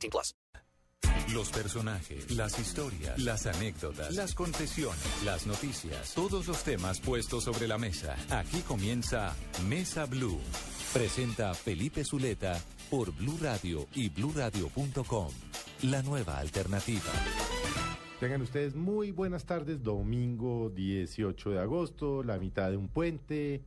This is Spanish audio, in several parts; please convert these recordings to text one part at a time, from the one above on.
18 plus. Los personajes, las historias, las anécdotas, las confesiones, las noticias, todos los temas puestos sobre la mesa. Aquí comienza Mesa Blue. Presenta Felipe Zuleta por Blue Radio y bluradio.com. La nueva alternativa. Tengan ustedes muy buenas tardes, domingo 18 de agosto, la mitad de un puente,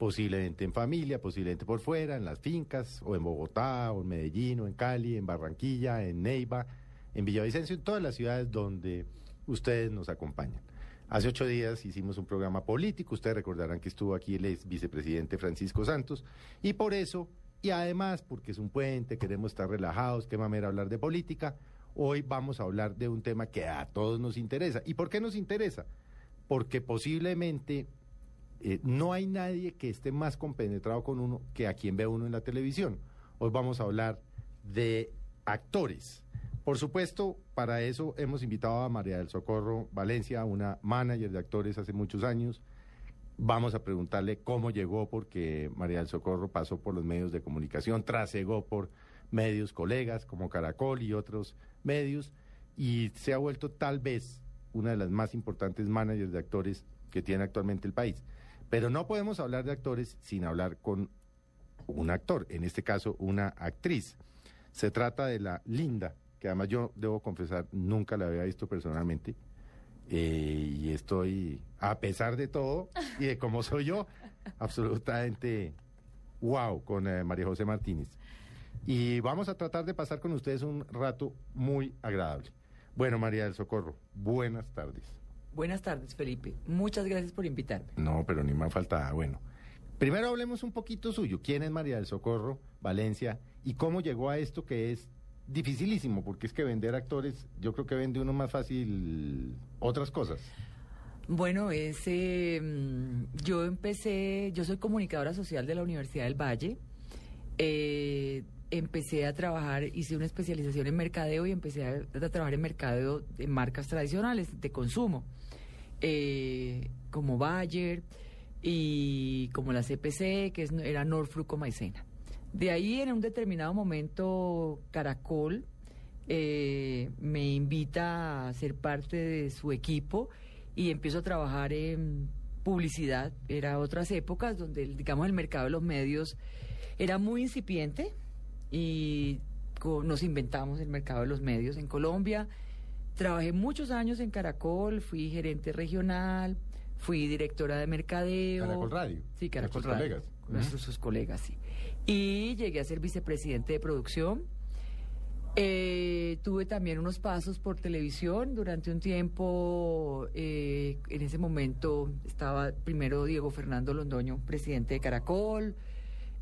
posiblemente en familia, posiblemente por fuera, en las fincas, o en Bogotá, o en Medellín, o en Cali, en Barranquilla, en Neiva, en Villavicencio, en todas las ciudades donde ustedes nos acompañan. Hace ocho días hicimos un programa político, ustedes recordarán que estuvo aquí el ex vicepresidente Francisco Santos, y por eso, y además porque es un puente, queremos estar relajados, qué mamera hablar de política, Hoy vamos a hablar de un tema que a todos nos interesa. ¿Y por qué nos interesa? Porque posiblemente eh, no hay nadie que esté más compenetrado con uno que a quien ve uno en la televisión. Hoy vamos a hablar de actores. Por supuesto, para eso hemos invitado a María del Socorro Valencia, una manager de actores hace muchos años. Vamos a preguntarle cómo llegó, porque María del Socorro pasó por los medios de comunicación, trasegó por medios colegas como Caracol y otros medios y se ha vuelto tal vez una de las más importantes managers de actores que tiene actualmente el país. Pero no podemos hablar de actores sin hablar con un actor, en este caso una actriz. Se trata de la Linda, que además yo debo confesar, nunca la había visto personalmente. Eh, y estoy, a pesar de todo y de cómo soy yo, absolutamente wow con eh, María José Martínez y vamos a tratar de pasar con ustedes un rato muy agradable. Bueno, María del Socorro, buenas tardes. Buenas tardes, Felipe. Muchas gracias por invitarme. No, pero ni más falta. Bueno, primero hablemos un poquito suyo. ¿Quién es María del Socorro, Valencia, y cómo llegó a esto que es dificilísimo? Porque es que vender actores, yo creo que vende uno más fácil otras cosas. Bueno, ese, mm, yo empecé, yo soy comunicadora social de la Universidad del Valle. Eh, empecé a trabajar, hice una especialización en mercadeo y empecé a, trabajar en mercadeo de marcas tradicionales de consumo, eh, como Bayer y como la CPC, que es, era Norfruco Maicena. De ahí, en un determinado momento, Caracol eh, me invita a ser parte de su equipo y empiezo a trabajar en publicidad. Era otras épocas donde, digamos, el mercado de los medios era muy incipiente y nos inventamos el mercado de los medios en Colombia. Trabajé muchos años en Caracol, fui gerente regional, fui directora de mercadeo. Caracol Radio. Sí, Caracol Radio. colegas. Nuestros sus colegas, sí. Y llegué a ser vicepresidente de producción. Eh, tuve también unos pasos por televisión durante un tiempo. Eh, en ese momento estaba primero Diego Fernando Londoño, presidente de Caracol.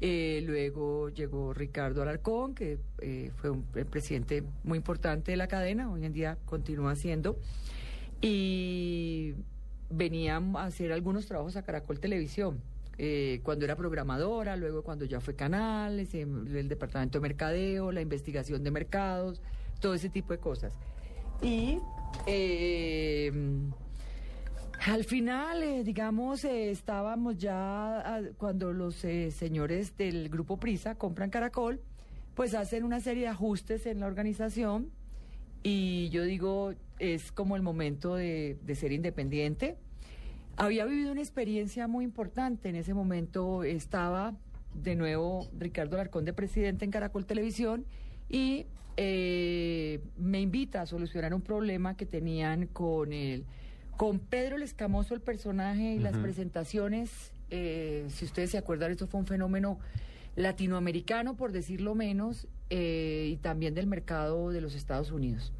Eh, luego llegó Ricardo Alarcón, que eh, fue un presidente muy importante de la cadena, hoy en día continúa siendo. Y venían a hacer algunos trabajos a Caracol Televisión. Eh, cuando era programadora, luego cuando ya fue canal, el departamento de mercadeo, la investigación de mercados, todo ese tipo de cosas. Y al final, eh, digamos, eh, estábamos ya ah, cuando los eh, señores del grupo Prisa compran Caracol, pues hacen una serie de ajustes en la organización y yo digo, es como el momento de, ser independiente. Había vivido una experiencia muy importante. En ese momento estaba de nuevo Ricardo Larcón de presidente en Caracol Televisión y me invita a solucionar un problema que tenían con el con Pedro el Escamoso, el personaje y las presentaciones, eh, si ustedes se acuerdan, esto fue un fenómeno latinoamericano, por decirlo menos, eh, y también del mercado de los Estados Unidos.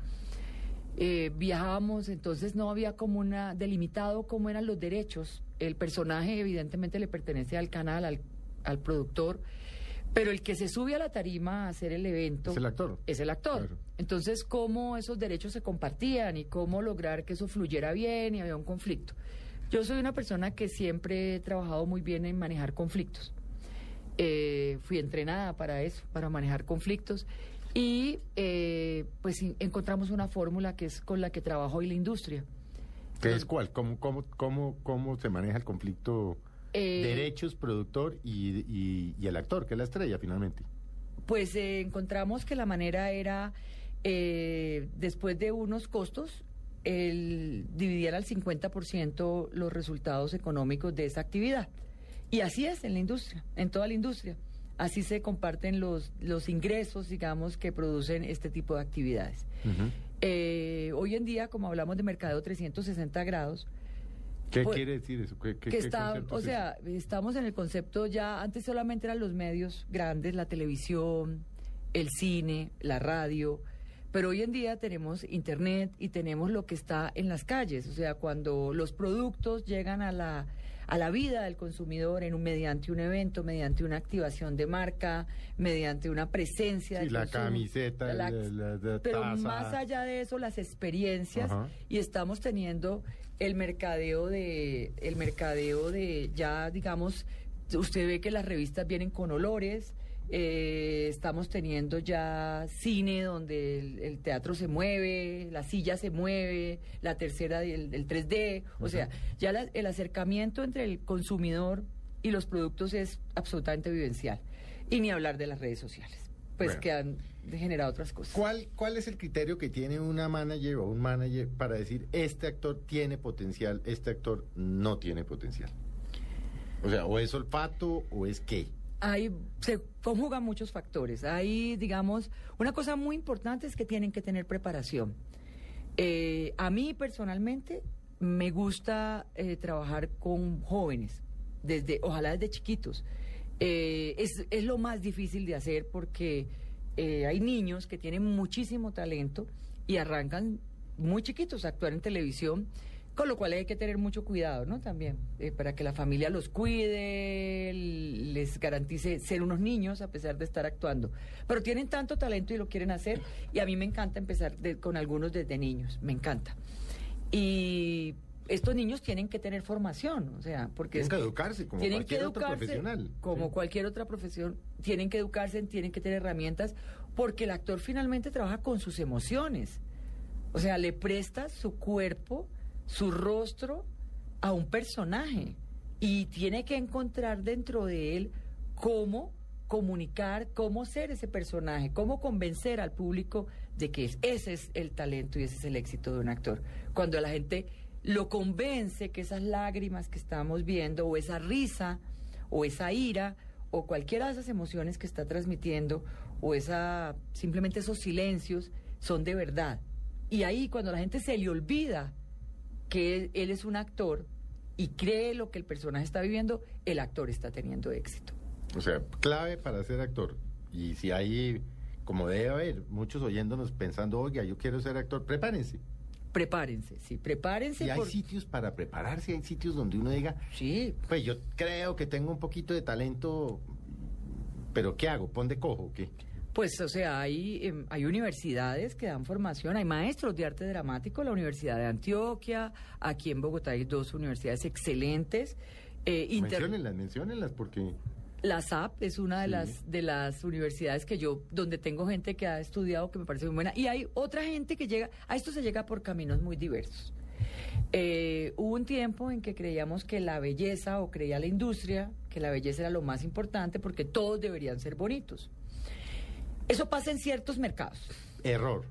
Eh, viajábamos, entonces no había como una delimitado cómo eran los derechos. El personaje evidentemente le pertenece al canal, al, al productor, Pero el que se sube a la tarima a hacer el evento Es el actor. es el actor. Claro. Entonces, ¿cómo esos derechos se compartían y cómo lograr que eso fluyera bien y había un conflicto? Yo soy una persona que siempre he trabajado muy bien en manejar conflictos. Eh, fui entrenada para eso, para manejar conflictos. Y eh, pues encontramos una fórmula que es con la que trabaja hoy la industria. ¿Qué es cuál? ¿Cómo, cómo, cómo, cómo se maneja el conflicto Eh, derechos, productor y, y- y el actor, que es la estrella finalmente? Pues eh, encontramos que la manera era, eh, después de unos costos, el dividir al 50% los resultados económicos de esa actividad. Y así es en la industria, en toda la industria. Así se comparten los, los ingresos, digamos, que producen este tipo de actividades. Eh, hoy en día, como hablamos de mercado 360 grados, ¿Qué Pues, quiere decir eso? ¿Qué, qué- que está, o es sea, estamos en el concepto ya, antes solamente eran los medios grandes, la televisión, el cine, la radio, pero hoy en día tenemos internet y tenemos lo que está en las calles, o sea, cuando los productos llegan a la a la vida del consumidor en un mediante un evento, mediante una activación de marca, mediante una presencia Sí, del la consumo, camiseta, la- la- la- la pero taza. más allá de eso, las experiencias Ajá. y estamos teniendo el mercadeo de el mercadeo de ya digamos usted ve que las revistas vienen con olores eh, estamos teniendo ya cine donde el, el teatro se mueve la silla se mueve la tercera el, el 3D o sea ya la- el acercamiento entre el consumidor y los productos es absolutamente vivencial y ni hablar de las redes sociales pues Bueno. que han generado otras cosas ¿Cuál, ¿Cuál es el criterio que tiene una manager o un manager para decir este actor tiene potencial, este actor no tiene potencial? O sea, o es olfato o es qué. Hay, se conjugan muchos factores. Hay, digamos, una cosa muy importante es que tienen que tener preparación. Eh, a mí personalmente me gusta eh, trabajar con jóvenes, desde, ojalá desde chiquitos. Eh, es, es lo más difícil de hacer porque eh, hay niños que tienen muchísimo talento y arrancan muy chiquitos a actuar en televisión, con lo cual hay que tener mucho cuidado, ¿no? También, eh, para que la familia los cuide, les garantice ser unos niños a pesar de estar actuando. Pero tienen tanto talento y lo quieren hacer, y a mí me encanta empezar de- con algunos desde niños, me encanta. Y estos niños tienen que tener formación, o sea, porque Tienen que educarse como tienen cualquier que otro educarse profesional. como Sí. cualquier otra profesión tienen que educarse tienen que tener herramientas porque el actor finalmente trabaja con sus emociones o sea le presta su cuerpo su rostro a un personaje y tiene que encontrar dentro de él cómo comunicar, cómo ser ese personaje, cómo convencer al público de que es- ese es el talento y ese es el éxito de un actor. Cuando la gente lo convence que esas lágrimas que estamos viendo o esa risa o esa ira o cualquiera de esas emociones que está transmitiendo o esa simplemente esos silencios son de verdad. Y ahí cuando la gente se le olvida que él, es un actor y cree lo que el personaje está viviendo, el actor está teniendo éxito. O sea, clave para ser actor. Y si hay, como debe haber, muchos oyéndonos pensando, oiga, yo quiero ser actor, prepárense. Prepárense, sí, prepárense. Y hay por- sitios para prepararse, hay sitios donde uno diga, Sí, pues yo creo que tengo un poquito de talento, pero ¿qué hago? ¿Pon de cojo o qué? Pues, o sea, hay, em, hay universidades que dan formación, hay maestros de arte dramático, la Universidad de Antioquia, aquí en Bogotá hay dos universidades excelentes. eh, inter- Menciónenlas, menciónenlas, porque... La SAP es una de Sí. las de las universidades que yo donde tengo gente que ha estudiado que me parece muy buena y hay otra gente que llega a esto se llega por caminos muy diversos. Eh, hubo un tiempo en que creíamos que la belleza o creía la industria que la belleza era lo más importante porque todos deberían ser bonitos. Eso pasa en ciertos mercados. Error.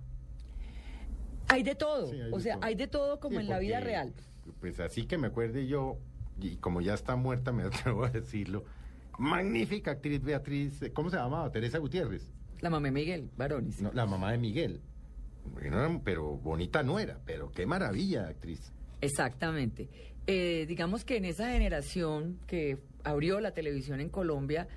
Hay de todo, Sí, hay o de sea, todo. hay de todo como Sí, en la vida real. Pues así que me acuerde yo, y como ya está muerta, me atrevo a decirlo, magnífica actriz Beatriz, eh, ¿cómo se llamaba? Teresa Gutiérrez, La mamá de Miguel Baronis. no, la mamá de Miguel. Bueno, pero bonita no era, pero qué maravilla actriz. Exactamente. Eh, digamos que en esa generación que abrió la televisión en Colombia,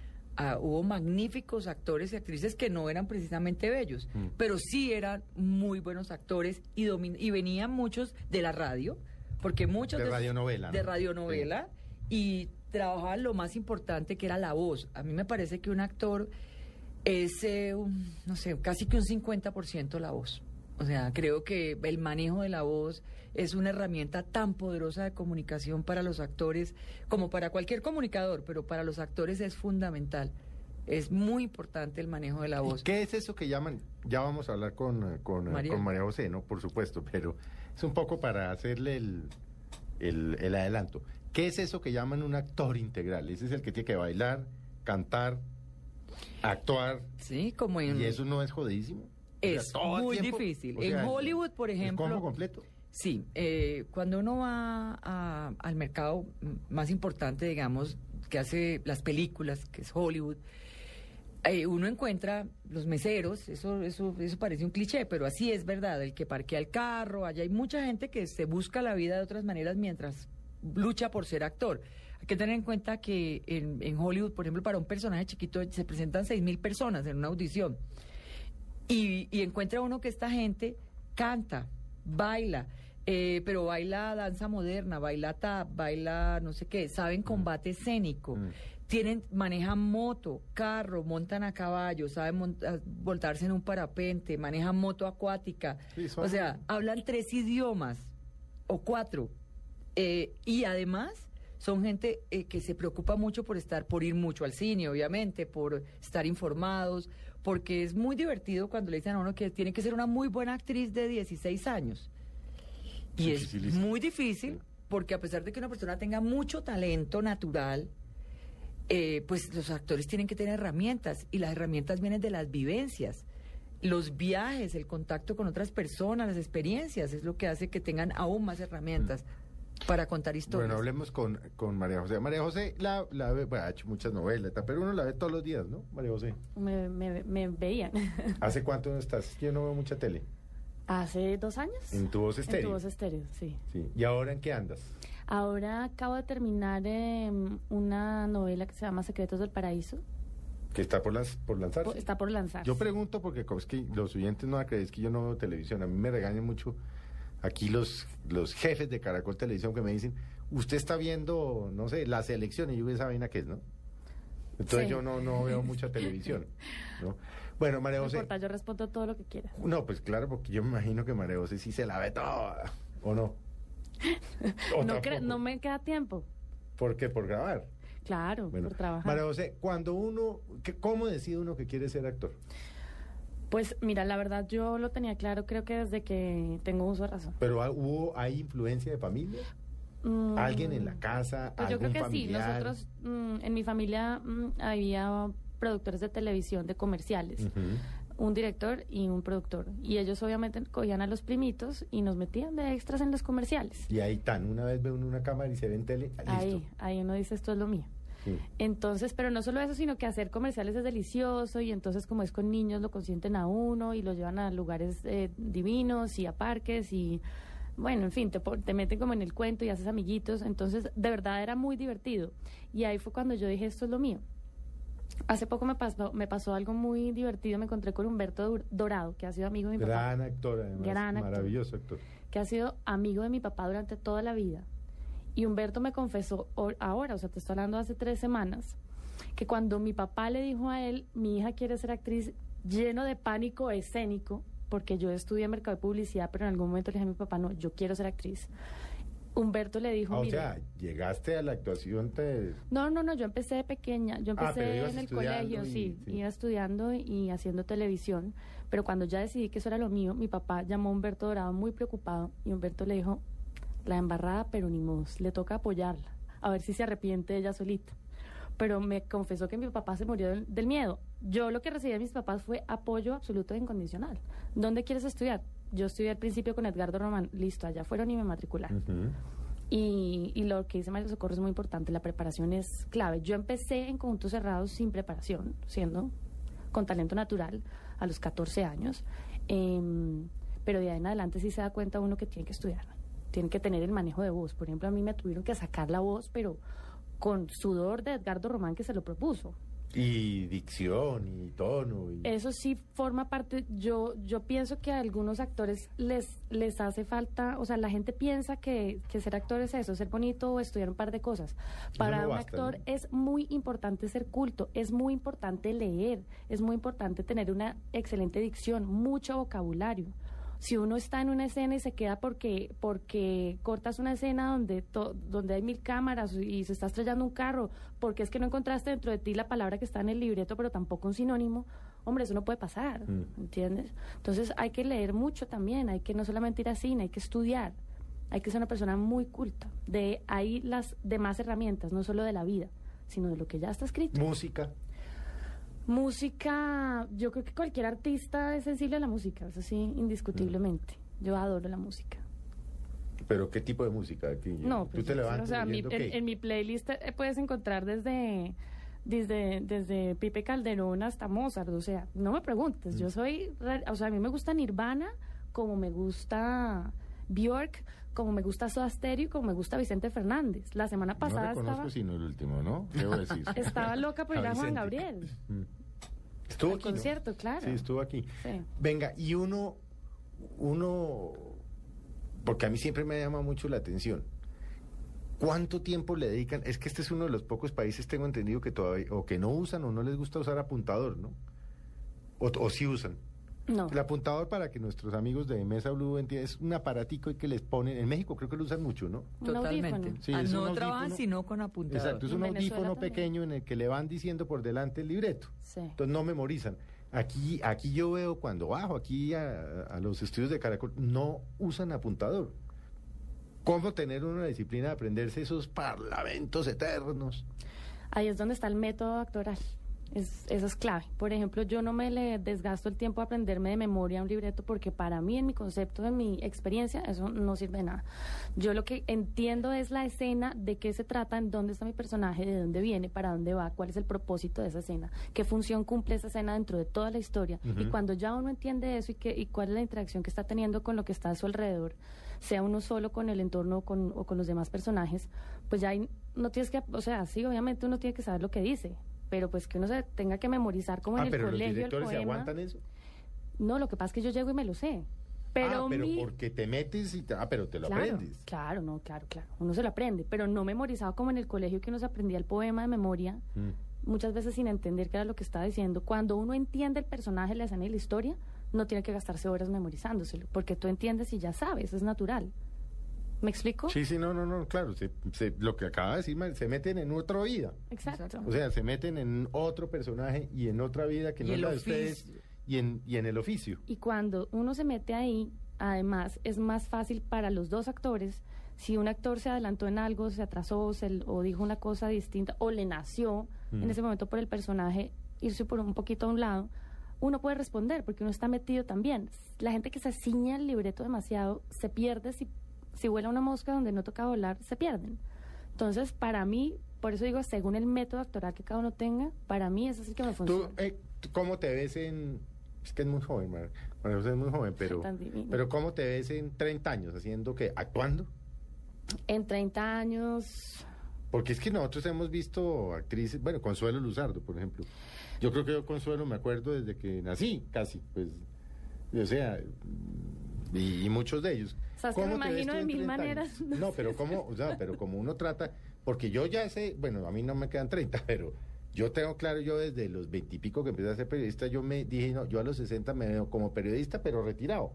ah, hubo magníficos actores y actrices que no eran precisamente bellos, Mm. pero sí eran muy buenos actores y, y venían muchos de la radio, porque muchos De esos- radionovela, De ¿no? radionovela. Y trabajaban lo más importante que era la voz. A mí me parece que un actor es, eh, un, no sé, casi que un 50% la voz. O sea, creo que el manejo de la voz es una herramienta tan poderosa de comunicación para los actores como para cualquier comunicador, pero para los actores es fundamental. Es muy importante el manejo de la voz. ¿Qué es eso que llaman? Ya vamos a hablar con, eh, con, eh, María. con María José, ¿no? Por supuesto, pero es un poco para hacerle el, el, el adelanto. ¿Qué es eso que llaman un actor integral? Ese es el que tiene que bailar, cantar, actuar, Sí, como en... y eso no es jodidísimo. Es muy tiempo, difícil. o En Hollywood, por el ejemplo- combo completo. Sí, eh, cuando uno va a- al mercado más importante, digamos, que hace las películas, que es Hollywood, eh, uno encuentra los meseros, eso, eso, eso parece un cliché, pero así es verdad, el que parquea el carro, allá hay mucha gente que se busca la vida de otras maneras mientras lucha por ser actor. Hay que tener en cuenta que en, en Hollywood, por ejemplo, para un personaje chiquito se presentan seis mil personas en una audición. Y, y encuentra uno que esta gente canta, baila, eh, pero baila danza moderna, baila tap, baila no sé qué, saben combate escénico, Mm. tienen, manejan moto, carro, montan a caballo, saben monta- voltarse en un parapente, manejan moto acuática, Sí, son- o sea, hablan tres idiomas o cuatro, eh, y además son gente eh, que se preocupa mucho por estar, por ir mucho al cine, obviamente, por estar informados, porque es muy divertido cuando le dicen a uno que tiene que ser una muy buena actriz de 16 años. Y es muy difícil, porque a pesar de que una persona tenga mucho talento natural, eh, pues los actores tienen que tener herramientas, y las herramientas vienen de las vivencias. Los viajes, el contacto con otras personas, las experiencias, es lo que hace que tengan aún más herramientas para contar historias. Bueno, hablemos con, con María José. María José la, la ve, bueno, ha hecho muchas novelas, pero uno la ve todos los días, ¿no, María José? Me, me, me veían. ¿Hace cuánto no estás? Yo no veo mucha tele. Hace dos años. En tu voz En estéreo. tu voz estéreo, sí. Sí. ¿Y ahora en qué andas? Ahora acabo de terminar em, una novela que se llama Secretos del Paraíso. Que está por, las, por lanzarse. Está por lanzarse. Yo pregunto porque como es que los oyentes no van a creer es que yo no veo televisión. A mí me regañan mucho aquí los, los jefes de Caracol Televisión que me dicen, usted está viendo, no sé, la selección y yo esa vaina que es, ¿no? Entonces Sí. yo no, no veo mucha televisión. ¿no? Bueno, María No José. importa, yo respondo todo lo que quieras. No, pues claro, porque yo me imagino que María José sí se la ve toda, ¿o no? ¿O No, no me queda tiempo. ¿Por qué? ¿Por grabar? Claro, Bueno, por trabajar. María José, cuando uno, ¿qué- ¿cómo decide uno que quiere ser actor? Pues mira, la verdad yo lo tenía claro, creo que desde que tengo uso de razón. ¿Pero ha- hubo, hay influencia de familia? Mm, ¿Alguien en la casa? Pues yo creo que sí. Nosotros, mm, en mi familia mm, había productores de televisión, de comerciales. Un director y un productor. Y ellos obviamente cogían a los primitos y nos metían de extras en los comerciales. Y ahí tan, una vez ve uno una cámara y se ve en tele, ah, listo. Ahí, ahí uno dice esto es lo mío. Sí. Entonces, pero no solo eso, sino que hacer comerciales es delicioso y entonces como es con niños lo consienten a uno y lo llevan a lugares eh, divinos y a parques y bueno, en fin, te, te meten como en el cuento y haces amiguitos. Entonces, de verdad era muy divertido. Y ahí fue cuando yo dije esto es lo mío. Hace poco me pasó, me pasó algo muy divertido, me encontré con Humberto Dorado, que ha sido amigo de mi papá. Gran actor, además. Gran actor. Maravilloso actor. que ha sido amigo de mi papá durante toda la vida. Y Humberto me confesó ahora, o sea, te estoy hablando hace tres semanas, que cuando mi papá le dijo a él, mi hija quiere ser actriz, lleno de pánico escénico, porque yo estudié mercado de publicidad, pero en algún momento le dije a mi papá, no, yo quiero ser actriz. Humberto le dijo, Ah, o "Mire, sea, llegaste a la actuación, te... no, no, no, yo empecé de pequeña, yo Ah, empecé en el colegio, y- sí, sí. iba estudiando y haciendo televisión, pero cuando ya decidí que eso era lo mío, mi papá llamó a Humberto Dorado muy preocupado y Humberto le dijo, la embarrada, pero ni modo, le toca apoyarla, a ver si se arrepiente ella solita. Pero me confesó que mi papá se murió del, del miedo. Yo lo que recibí de mis papás fue apoyo absoluto e incondicional. ¿Dónde quieres estudiar? Yo estudié al principio con Edgardo Román, listo, allá fueron y me matricularon. Y lo que dice María Socorro es muy importante, la preparación es clave. Yo empecé en conjuntos cerrados sin preparación, siendo con talento natural a los 14 años, Em, pero de ahí en adelante sí se da cuenta uno que tiene que estudiar, tiene que tener el manejo de voz. Por ejemplo, a mí me tuvieron que sacar la voz, pero con sudor de Edgardo Román que se lo propuso. Y dicción y tono. Y... Eso sí forma parte, yo, yo pienso que a algunos actores les, les hace falta, o sea, la gente piensa que, que ser actor es eso, ser bonito o estudiar un par de cosas. Para no un basta, actor ¿no? es muy importante ser culto, es muy importante leer, es muy importante tener una excelente dicción, mucho vocabulario. Si uno está en una escena y se queda porque porque cortas una escena donde to- donde hay mil cámaras y se está estrellando un carro, porque es que no encontraste dentro de ti la palabra que está en el libreto, pero tampoco un sinónimo, hombre, eso no puede pasar, Mm. ¿entiendes? Entonces hay que leer mucho también, hay que no solamente ir a cine, hay que estudiar, hay que ser una persona muy culta. De ahí las demás herramientas, no solo de la vida, sino de lo que ya está escrito. Música. Música, yo creo que cualquier artista es sensible a la música, eso sí, indiscutiblemente. Yo adoro la música. Pero ¿qué tipo de música? Aquí, No, Tú pues, te levantas o sea, mi- en, mi playlist eh, puedes encontrar desde, desde, desde Pipe Calderón hasta Mozart, o sea, no me preguntes, Mm. yo soy, re- o sea, a mí me gusta Nirvana, como me gusta Bjork, como me gusta Soda Stereo, y como me gusta Vicente Fernández. La semana pasada no reconozco estaba, sino el último, ¿no? Decir. estaba loca por ir a Juan. Gabriel, Mm. Estuvo al aquí, ¿no? concierto, claro. Sí, estuvo aquí. Sí. Venga, y uno, uno, porque a mí siempre me llama mucho la atención. ¿Cuánto tiempo le dedican? Es que este es uno de los pocos países, tengo entendido, que todavía, o que no usan o no les gusta usar apuntador, ¿no? O, o sí usan. No. El apuntador, para que nuestros amigos de Mesa Blue entiendan, es un aparatico que les ponen, en México creo que lo usan mucho, ¿no? Totalmente. Sí, Ah, no trabajan sino con apuntador. Exacto, es un audífono también. pequeño en el que le van diciendo por delante el libreto. Sí. Entonces no memorizan. Aquí, aquí yo veo cuando bajo aquí a, a los estudios de Caracol, no usan apuntador. ¿Cómo tener una disciplina de aprenderse esos parlamentos eternos? Ahí es donde está el método actoral. Es, eso es clave. Por ejemplo, yo no me le desgasto el tiempo a aprenderme de memoria un libreto porque para mí, en mi concepto, en mi experiencia, eso no sirve de nada. Yo lo que entiendo es la escena, de qué se trata, en dónde está mi personaje, de dónde viene, para dónde va, cuál es el propósito de esa escena, qué función cumple esa escena dentro de toda la historia. Y cuando ya uno entiende eso y, que, y cuál es la interacción que está teniendo con lo que está a su alrededor, sea uno solo con el entorno o con, o con los demás personajes, pues ya ahí no tienes que, o sea, sí, obviamente uno tiene que saber lo que dice, pero pues que uno se tenga que memorizar como ah, en el pero los colegio el directores se poema. aguantan eso. No, lo que pasa es que yo llego y me lo sé. Pero, ah, pero mi- porque te metes y te, ah, pero te lo claro, aprendes. Claro, no, claro, claro. Uno se lo aprende, pero no memorizado como en el colegio que uno se aprendía el poema de memoria, Mm. muchas veces sin entender qué era lo que estaba diciendo. Cuando uno entiende el personaje, la escena y la historia, no tiene que gastarse horas memorizándoselo, porque tú entiendes y ya sabes, es natural. ¿Me explico? Sí, sí, no, no, no, claro. se- se- lo que acaba de decir, se meten en otra vida. Exacto. O sea, se meten en otro personaje y en otra vida que no es el la de ustedes y en, y en el oficio. Y cuando uno se mete ahí, además es más fácil para los dos actores. Si un actor se adelantó en algo, se atrasó se- o dijo una cosa distinta o le nació Mm. en ese momento por el personaje irse por un poquito a un lado, uno puede responder porque uno está metido también. La gente que se ciña el libreto demasiado se pierde si, si vuela una mosca donde no toca volar, se pierden. Entonces, para mí, por eso digo, según el método actoral que cada uno tenga, para mí ese es el que me funciona. ¿Tú, eh, tú cómo te ves en.? Es que es muy joven, Mar- José es muy joven, pero. Pero ¿cómo te ves en 30 años haciendo qué? ¿Actuando? En 30 años, Porque es que nosotros hemos visto actrices, bueno, Consuelo Luzardo, por ejemplo. Yo creo que yo Consuelo me acuerdo desde que nací, casi, pues. O sea, y, y muchos de ellos. O sea, es que me ¿Cómo te ves imagino de mil 30 maneras, años? No, pero como, o sea, pero como uno trata, porque yo ya sé, bueno, a mí no me quedan 30, pero yo tengo claro, yo desde los 20 y pico que empecé a ser periodista, yo me dije, no, yo a los 60 me veo como periodista, pero retirado.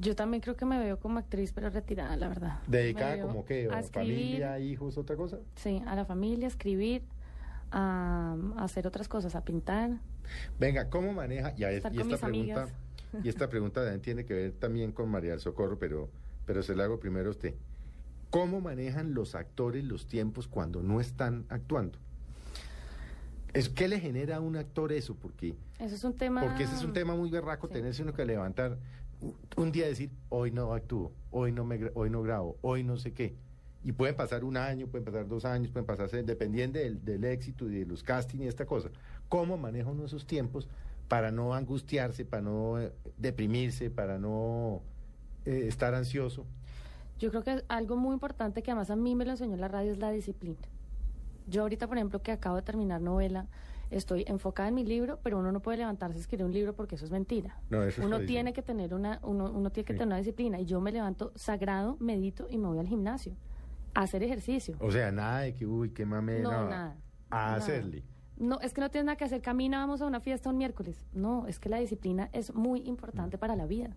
Yo también creo que me veo como actriz, pero retirada, la verdad. Dedicada como que a a escribir, familia, hijos, otra cosa. Sí, a la familia, a escribir, a, a hacer otras cosas, a pintar. Venga, ¿cómo maneja? Y, a- y esta pregunta, amigas. Y esta pregunta también tiene que ver también con María del Socorro, pero, pero se la hago primero a usted. ¿Cómo manejan los actores los tiempos cuando no están actuando? Es, ¿Qué le genera a un actor eso? Porque, Eso es un tema... porque ese es un tema muy berraco, Sí. tenerse uno que levantar un- día decir, hoy no actúo, hoy no, me, hoy no grabo, hoy no sé qué. Y pueden pasar un año, pueden pasar dos años, pueden pasarse, dependiendo del, del éxito y de los castings y esta cosa. ¿Cómo maneja uno esos tiempos para no angustiarse, para no eh, deprimirse, para no eh, estar ansioso? Yo creo que algo muy importante que además a mí me lo enseñó la radio es la disciplina. Yo ahorita, por ejemplo, que acabo de terminar novela, estoy enfocada en mi libro, pero uno no puede levantarse a escribir un libro porque eso es mentira. No, eso es uno tiene que tener una, uno, uno tiene que Sí. tener una disciplina. Y yo me levanto sagrado, medito y me voy al gimnasio a hacer ejercicio. O sea, nada de que, uy, qué mame. No, no, nada. A Nada. hacerle. No, es que no tienes nada que hacer. Camina, vamos a una fiesta un miércoles. No, es que la disciplina es muy importante para la vida.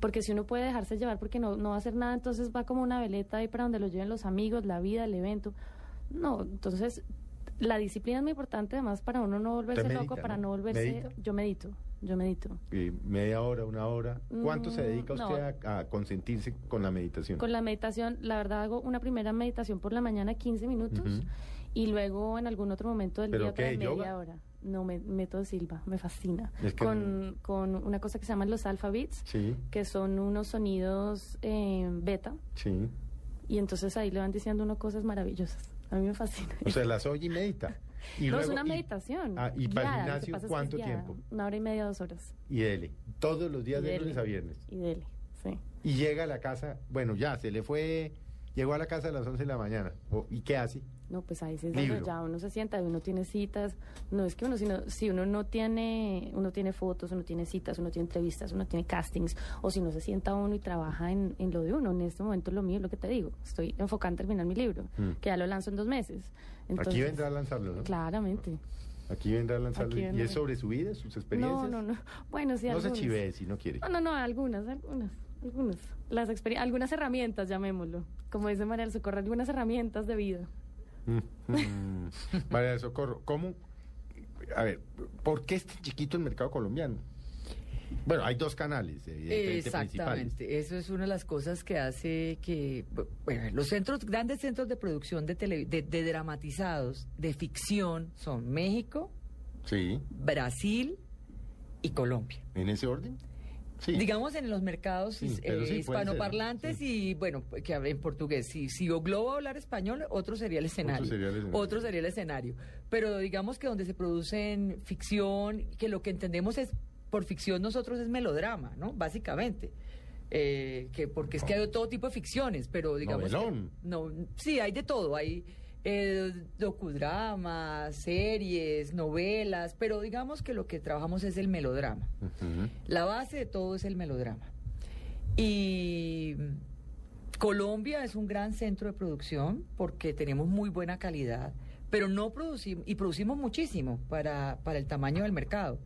Porque si uno puede dejarse llevar porque no, no va a hacer nada, entonces va como una veleta ahí para donde lo lleven los amigos, la vida, el evento. No, entonces la disciplina es muy importante además para uno no volverse loco, para ¿no? no volverse... ¿Medita? Yo medito, yo medito. Y media hora, una hora. ¿Cuánto se Mm, dedica no. usted a, a consentirse con la meditación? Con la meditación, la verdad hago una primera meditación por la mañana 15 minutos. Y luego en algún otro momento del ¿Pero día otra media yoga? hora. No, me, método Silva, me fascina. Es que con, con una cosa que se llaman los alpha beats, Sí, que son unos sonidos eh, beta, sí. y entonces ahí le van diciendo unas cosas maravillosas. A mí me fascina. O sea, las oye y medita. Y no, es una y- meditación. Ah, ¿y para el gimnasio es que cuánto tiempo? Una hora y media, dos horas. Y dele. Todos los días Y de dele. lunes a viernes. Y dele, sí. Y llega a la casa, bueno, ya, se le fue, llegó a la casa a las 11 de la mañana. ¿Y qué hace? No, pues ahí Libro. donde ya uno se sienta uno tiene citas. No es que uno, sino, si uno no tiene, uno tiene fotos, uno tiene citas, uno tiene entrevistas, uno tiene castings, o si no se sienta uno y trabaja en, en lo de uno. En este momento lo mío es lo que te digo. Estoy enfocada en terminar mi libro, Mm. que ya lo lanzo en dos meses. Entonces, Aquí vendrá a lanzarlo, ¿no? Claramente. Aquí vendrá a lanzarlo. ¿Y es sobre su vida, sus experiencias? No, no, no. Bueno, sí, No se algunas. chivee si no quiere. No, no, no, algunas, algunas, algunas. Las algunas herramientas, llamémoslo. Como dice María del Socorro, algunas herramientas de vida. Mm, mm. María del Socorro, ¿cómo? A ver, ¿por qué es tan chiquito el mercado colombiano? Bueno, hay dos canales. Exactamente, eso es una de las cosas que hace que bueno, los centros, grandes centros de producción de, tele- de, de dramatizados, de ficción, son México, Sí, Brasil y Colombia. en ese orden. Sí. Digamos en los mercados Sí, eh, sí, hispanoparlantes y bueno, que hablen portugués. Si, si Globo hablar español, otro sería el escenario. sería el escenario. Otro sería el escenario. Pero digamos que donde se producen ficción, que lo que entendemos es, por ficción nosotros es melodrama, ¿no? Básicamente. Eh, que porque es que hay todo tipo de ficciones, pero digamos... que- no, sí, hay de todo. Hay eh, docudramas, series, novelas, pero digamos que lo que trabajamos es el melodrama. La base de todo es el melodrama. Y Colombia es un gran centro de producción porque tenemos muy buena calidad, pero no producimos, y producimos muchísimo para, para el tamaño del mercado,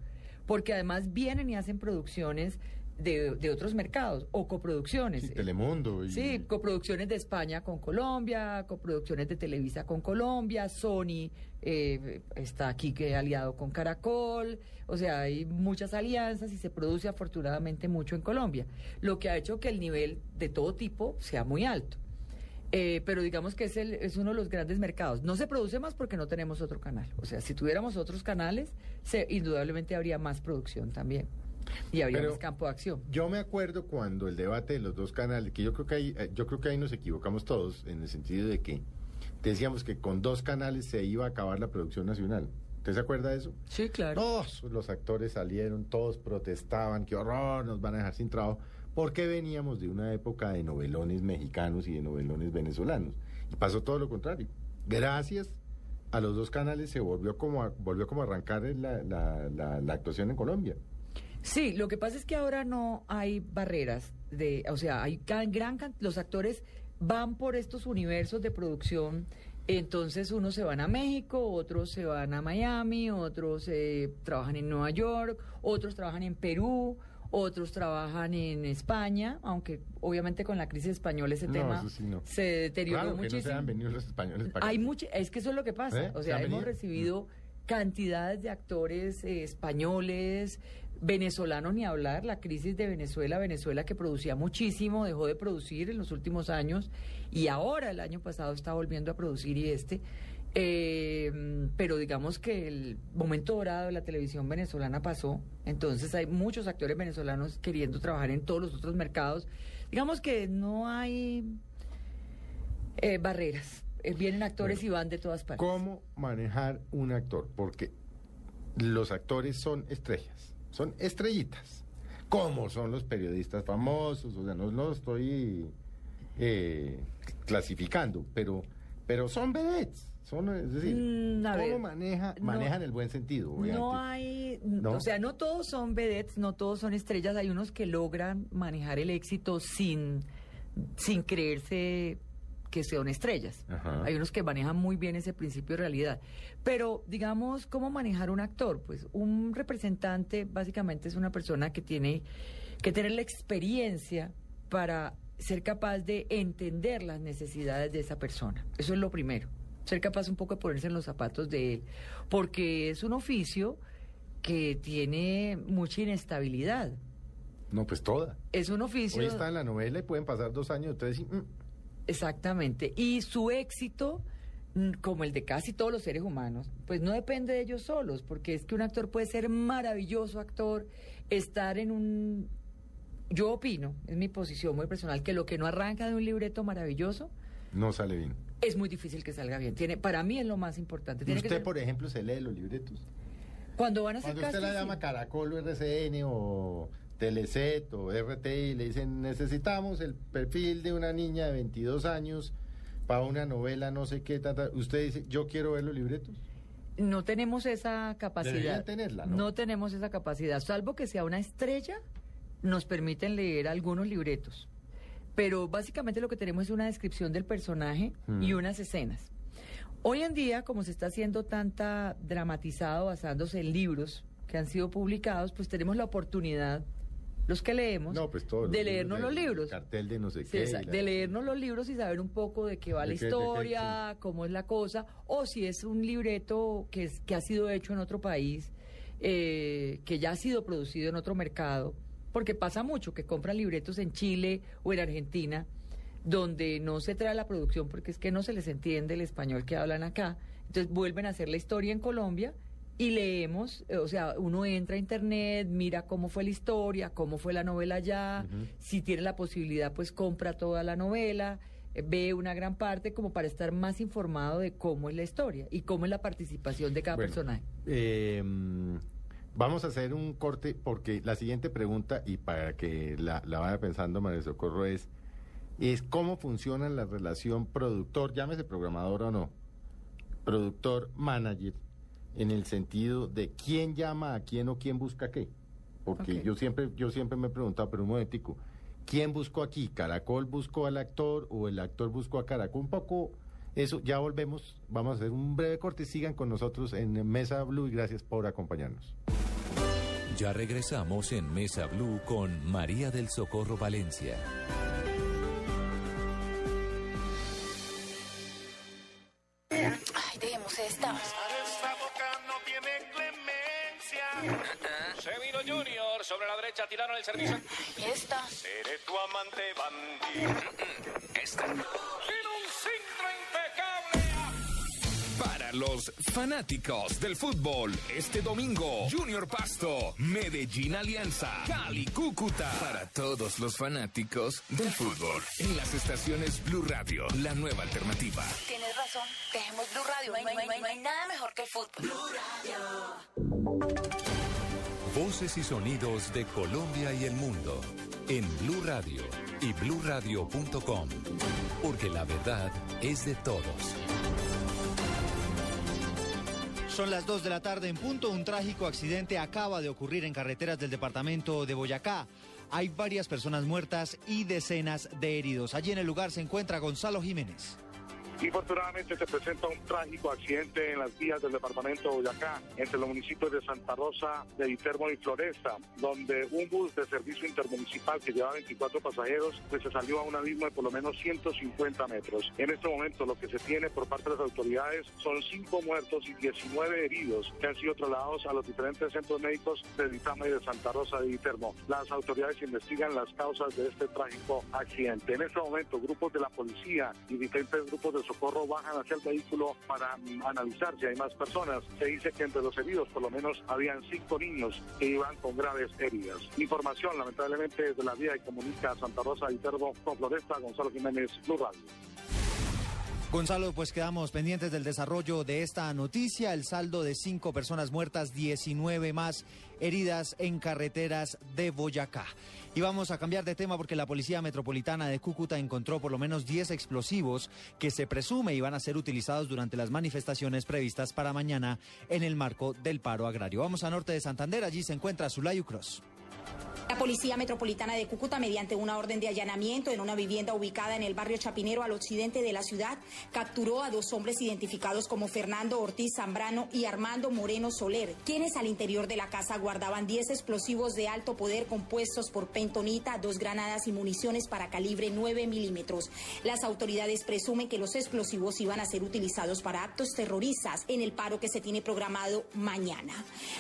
porque además vienen y hacen producciones de, de otros mercados o coproducciones. Sí, Telemundo. Y... Sí, coproducciones de España con Colombia, coproducciones de Televisa con Colombia, Sony eh, está aquí que aliado con Caracol, o sea, hay muchas alianzas y se produce afortunadamente mucho en Colombia, lo que ha hecho que el nivel de todo tipo sea muy alto. Eh, pero digamos que es, el, es uno de los grandes mercados. No se produce más porque no tenemos otro canal. O sea, si tuviéramos otros canales, se, indudablemente habría más producción también. Y habría Pero- más campo de acción. Yo me acuerdo cuando el debate de los dos canales, que yo creo que ahí, eh, yo creo que ahí nos equivocamos todos, en el sentido de que decíamos que con dos canales se iba a acabar la producción nacional. ¿Usted se acuerda de eso? Sí, claro. Todos los actores salieron, todos protestaban, qué horror, nos van a dejar sin trabajo, porque veníamos de una época de novelones mexicanos y de novelones venezolanos. Y pasó todo lo contrario. Gracias a los dos canales se volvió como a, volvió como a arrancar la, la- la- la actuación en Colombia. Sí, lo que pasa es que ahora no hay barreras de, o sea, hay gran can- los actores van por estos universos de producción, entonces unos se van a México, otros se van a Miami, otros eh, trabajan en Nueva York, otros trabajan en Perú, otros trabajan en España, aunque obviamente con la crisis española ese No, tema eso sí no. se deterioró Claro que no se muchísimo. han venido los españoles para Hay mucho, es que eso es lo que pasa. ¿Eh? O ¿Se sea, hemos venido? recibido cantidades de actores eh, españoles, venezolanos ni hablar. La crisis de Venezuela, Venezuela que producía muchísimo, dejó de producir en los últimos años y ahora el año pasado está volviendo a producir y este. Eh, pero digamos que el momento dorado de la televisión venezolana pasó, entonces hay muchos actores venezolanos queriendo trabajar en todos los otros mercados. Digamos que no hay eh, barreras. Eh, vienen actores Bueno, y van de todas partes. ¿Cómo manejar un actor? Porque los actores son estrellas, son estrellitas. ¿Cómo son los periodistas famosos? O sea, no lo estoy eh, clasificando, pero, Pero son vedettes. Son, es decir, Mm, a ¿cómo ver, maneja, no- manejan el buen sentido? obviamente? No hay, ¿No? o sea, no todos son vedettes, no todos son estrellas, hay unos que logran manejar el éxito sin, sin creerse que son estrellas. Ajá. Hay unos que manejan muy bien ese principio de realidad. Pero, digamos, ¿cómo manejar un actor? Pues un representante básicamente es una persona que tiene que tener la experiencia para ser capaz de entender las necesidades de esa persona. Eso es lo primero. Ser capaz un poco de ponerse en los zapatos de él. Porque es un oficio que tiene mucha inestabilidad. No, pues toda. Es un oficio... Hoy está en la novela y pueden pasar dos años, entonces mm, Exactamente. Y su éxito, mm, como el de casi todos los seres humanos, pues no depende de ellos solos, porque es que un actor puede ser maravilloso actor, estar en un... Yo opino, es mi posición muy personal, que lo que no arranca de un libreto maravilloso no sale bien. es muy difícil que salga bien. Tiene, para mí es lo más importante. Tiene que usted, ser- por ejemplo, se lee los libretos. cuando van a hacer Cuando usted la llama. Caracol o RCN o Teleset o RTI, le dicen, necesitamos el perfil de una niña de 22 años para una novela, no sé qué, tata. usted dice, yo quiero ver los libretos. No tenemos esa capacidad. Deberían tenerla, ¿no? tenemos esa capacidad, salvo que sea una estrella, nos permiten leer algunos libretos. Pero básicamente lo que tenemos es una descripción del personaje Mm. y unas escenas. Hoy en día, como se está haciendo tanta dramatizado basándose en libros que han sido publicados, pues tenemos la oportunidad, los que leemos, No, pues todos. de leernos los libros. Cartel de no sé Sí, qué. exacto, y la- de leernos los libros y saber un poco de qué va De la qué- de qué, historia, cómo es la cosa, o si es un libreto que, es, que ha sido hecho en otro país, eh, que ya ha sido producido en otro mercado, porque pasa mucho que compran libretos en Chile o en Argentina, donde no se trae la producción porque es que no se les entiende el español que hablan acá, entonces vuelven a hacer la historia en Colombia y leemos, eh, o sea, uno entra a internet, mira cómo fue la historia, cómo fue la novela allá, si tiene la posibilidad, pues compra toda la novela, eh, ve una gran parte como para estar más informado de cómo es la historia y cómo es la participación de cada Bueno, personaje. eh, vamos a hacer un corte porque la siguiente pregunta, y para que la, la vaya pensando María Socorro, es, es cómo funciona la relación productor, llámese programador o no, productor-manager, en el sentido de quién llama a quién o quién busca qué. Porque yo siempre yo siempre me he preguntado, pero un momentico, ¿quién buscó aquí? ¿Caracol buscó al actor o el actor buscó a Caracol? Un poco eso, ya volvemos, vamos a hacer un breve corte, sigan con nosotros en Mesa Blue y gracias por acompañarnos. Ya regresamos en Mesa Blue con María del Socorro Valencia. Ay, dejemos esta. Clemencia. Sevino Junior sobre la derecha tiraron el servicio. Y esta. Seré tu amante bandido. Esta. Tiene un centro impecable. Para los fanáticos del fútbol, este domingo, Junior Pasto, Medellín Alianza, Cali Cúcuta. Para todos los fanáticos del fútbol, en las estaciones Blue Radio, la nueva alternativa. Tienes razón. Dejemos Blue Radio. No hay, no hay- no hay- no hay nada mejor que el fútbol. Voces y sonidos de Colombia y el mundo en Blue Radio y bluradio.com. Porque la verdad es de todos. Son las 2 de la tarde en punto. Un trágico accidente acaba de ocurrir en carreteras del departamento de Boyacá. Hay varias personas muertas y decenas de heridos. Allí en el lugar se encuentra Gonzalo Jiménez. Infortunadamente se presenta un trágico accidente en las vías del departamento de Boyacá, entre los municipios de Santa Rosa, de Viterbo y Floresta, donde un bus de servicio intermunicipal que llevaba 24 pasajeros pues se salió a un abismo de por lo menos 150 metros. En este momento lo que se tiene por parte de las autoridades son 5 muertos y 19 heridos que han sido trasladados a los diferentes centros médicos de Vitama y de Santa Rosa de Viterbo. Las autoridades investigan las causas de este trágico accidente. En este momento grupos de la policía y diferentes grupos de socorro bajan hacia el vehículo para analizar si hay más personas. Se dice que entre los heridos por lo menos habían cinco niños que iban con graves heridas. Información lamentablemente desde la vía y comunica Santa Rosa y con Floresta, Gonzalo Jiménez, Blue. Gonzalo, pues quedamos pendientes del desarrollo de esta noticia. El saldo de cinco personas muertas, 19 más heridas en carreteras de Boyacá. Y vamos a cambiar de tema porque la Policía Metropolitana de Cúcuta encontró por lo menos 10 explosivos que se presume iban a ser utilizados durante las manifestaciones previstas para mañana en el marco del paro agrario. Vamos a norte de Santander, allí se encuentra Zulayu Cross. La Policía Metropolitana de Cúcuta, mediante una orden de allanamiento en una vivienda ubicada en el barrio Chapinero al occidente de la ciudad, capturó a dos hombres identificados como Fernando Ortiz Zambrano y Armando Moreno Soler, quienes al interior de la casa guardaban 10 explosivos de alto poder compuestos por pentonita, dos granadas y municiones para calibre 9 milímetros. Las autoridades presumen que los explosivos iban a ser utilizados para actos terroristas en el paro que se tiene programado mañana.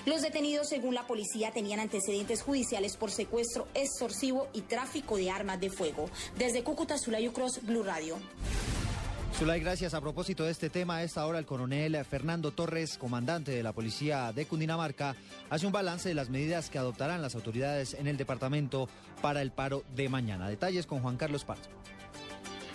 Los detenidos, según la policía, tenían antecedentes judiciales por secuestro extorsivo y tráfico de armas de fuego. Desde Cúcuta, Sulayo Cross, Blue Radio. Zulay, gracias. A propósito de este tema, a esta hora el coronel Fernando Torres, comandante de la policía de Cundinamarca, hace un balance de las medidas que adoptarán las autoridades en el departamento para el paro de mañana. Detalles con Juan Carlos Parzo.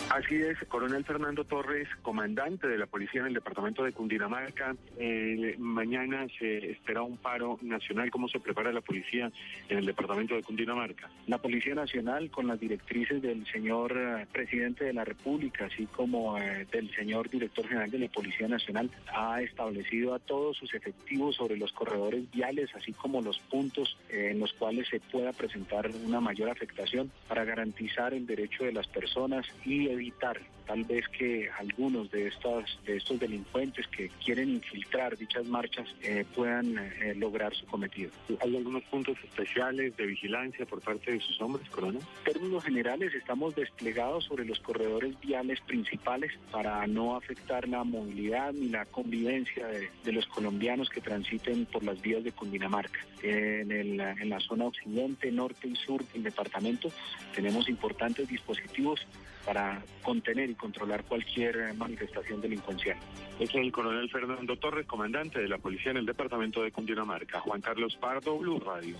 Así es, coronel Fernando Torres, comandante de la policía en el departamento de Cundinamarca. Eh, mañana se espera un paro nacional. ¿Cómo se prepara la policía en el departamento de Cundinamarca? La Policía Nacional, con las directrices del señor eh, presidente de la República, así como eh, del señor director general de la Policía Nacional, ha establecido a todos sus efectivos sobre los corredores viales, así como los puntos en los cuales se pueda presentar una mayor afectación para garantizar el derecho de las personas y evitar tal vez que algunos de estos, de estos delincuentes que quieren infiltrar dichas marchas eh, puedan eh, lograr su cometido. ¿Hay algunos puntos especiales de vigilancia por parte de sus hombres, coronel? En términos generales, estamos desplegados sobre los corredores viales principales para no afectar la movilidad ni la convivencia de, de los colombianos que transiten por las vías de Cundinamarca. En, el, en la zona occidente, norte y sur del departamento tenemos importantes dispositivos para contener y controlar cualquier manifestación delincuencial. Es el coronel Fernando Torres, comandante de la policía en el departamento de Cundinamarca. Juan Carlos Pardo, Blue Radio.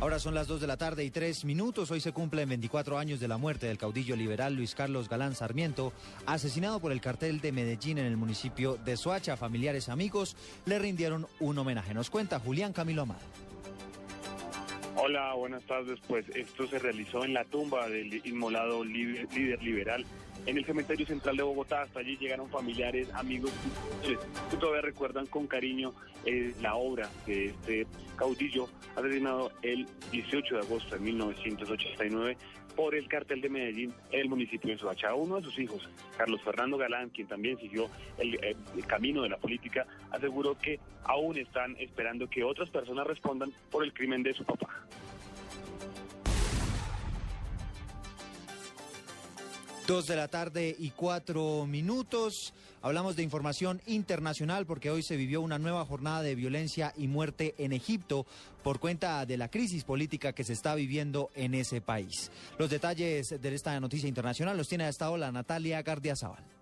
Ahora son las 2 de la tarde y 3 minutos. Hoy se cumplen 24 años de la muerte del caudillo liberal Luis Carlos Galán Sarmiento, asesinado por el cartel de Medellín en el municipio de Soacha. Familiares y amigos le rindieron un homenaje. Nos cuenta Julián Camilo Amado. Hola, buenas tardes. Pues esto se realizó en la tumba del inmolado líder, liberal en el cementerio central de Bogotá. Hasta allí llegaron familiares, amigos que todavía recuerdan con cariño eh, la obra de este caudillo asesinado el 18 de agosto de 1989 por el cartel de Medellín el municipio de Soacha. Uno de sus hijos, Carlos Fernando Galán, quien también siguió el, el, el, camino de la política, aseguró que aún están esperando que otras personas respondan por el crimen de su papá. Dos de la tarde y cuatro minutos. Hablamos de información internacional porque hoy se vivió una nueva jornada de violencia y muerte en Egipto por cuenta de la crisis política que se está viviendo en ese país. Los detalles de esta noticia internacional los tiene hasta ahora Natalia Gardiazabal.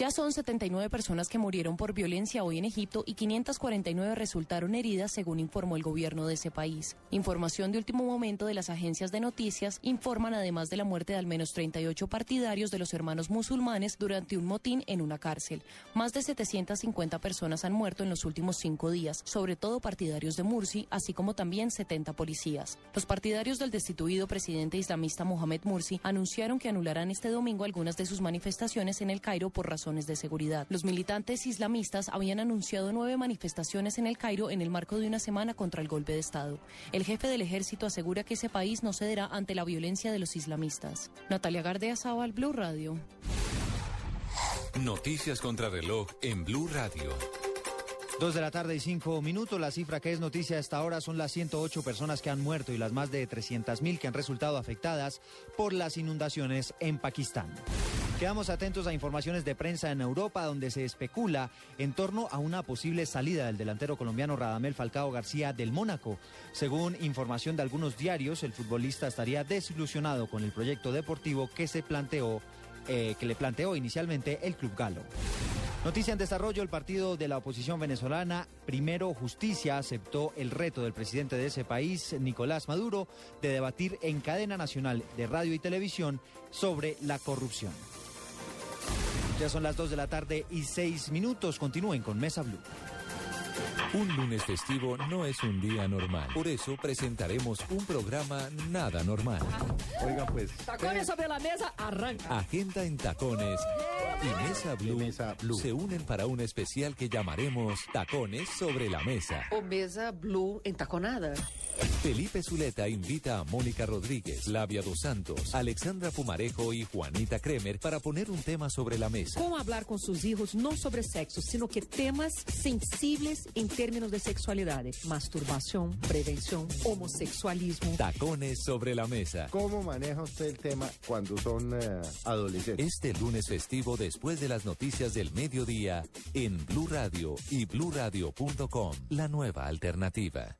Ya son 79 personas que murieron por violencia hoy en Egipto y 549 resultaron heridas, según informó el gobierno de ese país. Información de último momento de las agencias de noticias informan además de la muerte de al menos 38 partidarios de los hermanos musulmanes durante un motín en una cárcel. Más de 750 personas han muerto en los últimos cinco días, sobre todo partidarios de Mursi, así como también 70 policías. Los partidarios del destituido presidente islamista Mohamed Mursi anunciaron que anularán este domingo algunas de sus manifestaciones en el Cairo por razones de seguridad. Los militantes islamistas habían anunciado nueve manifestaciones en el Cairo en el marco de una semana contra el golpe de Estado. El jefe del ejército asegura que ese país no cederá ante la violencia de los islamistas. Natalia Gardea Zabal, Blue Radio. Noticias contra reloj en Blue Radio. Dos de la tarde y cinco minutos. La cifra que es noticia hasta ahora son las 108 personas que han muerto y las más de 300 mil que han resultado afectadas por las inundaciones en Pakistán. Quedamos atentos a informaciones de prensa en Europa donde se especula en torno a una posible salida del delantero colombiano Radamel Falcao García del Mónaco. Según información de algunos diarios, el futbolista estaría desilusionado con el proyecto deportivo que se planteó eh, que le planteó inicialmente el Club Galo. Noticia en desarrollo, el partido de la oposición venezolana, Primero Justicia, aceptó el reto del presidente de ese país, Nicolás Maduro, de debatir en cadena nacional de radio y televisión sobre la corrupción. Ya son las 2 de la tarde y 6 minutos. Continúen con Mesa Blue. Un lunes festivo no es un día normal. Por eso presentaremos un programa nada normal. Oiga, pues. Tacones sobre la mesa, arranca. Agenda en tacones y Mesa Blue, Mesa Blue. se unen para un especial que llamaremos Tacones sobre la Mesa. O mesa blue entaconada. Felipe Zuleta invita a Mónica Rodríguez, Labia Dos Santos, Alexandra Pumarejo y Juanita Kremer para poner un tema sobre la mesa. Como hablar con sus hijos no sobre sexo, sino que temas sensibles en términos de sexualidad, masturbación, prevención, homosexualismo. Tacones sobre la mesa. ¿Cómo maneja usted el tema cuando son eh, adolescentes? Este lunes festivo después de las noticias del mediodía en Blue Radio y bluradio.com, la nueva alternativa.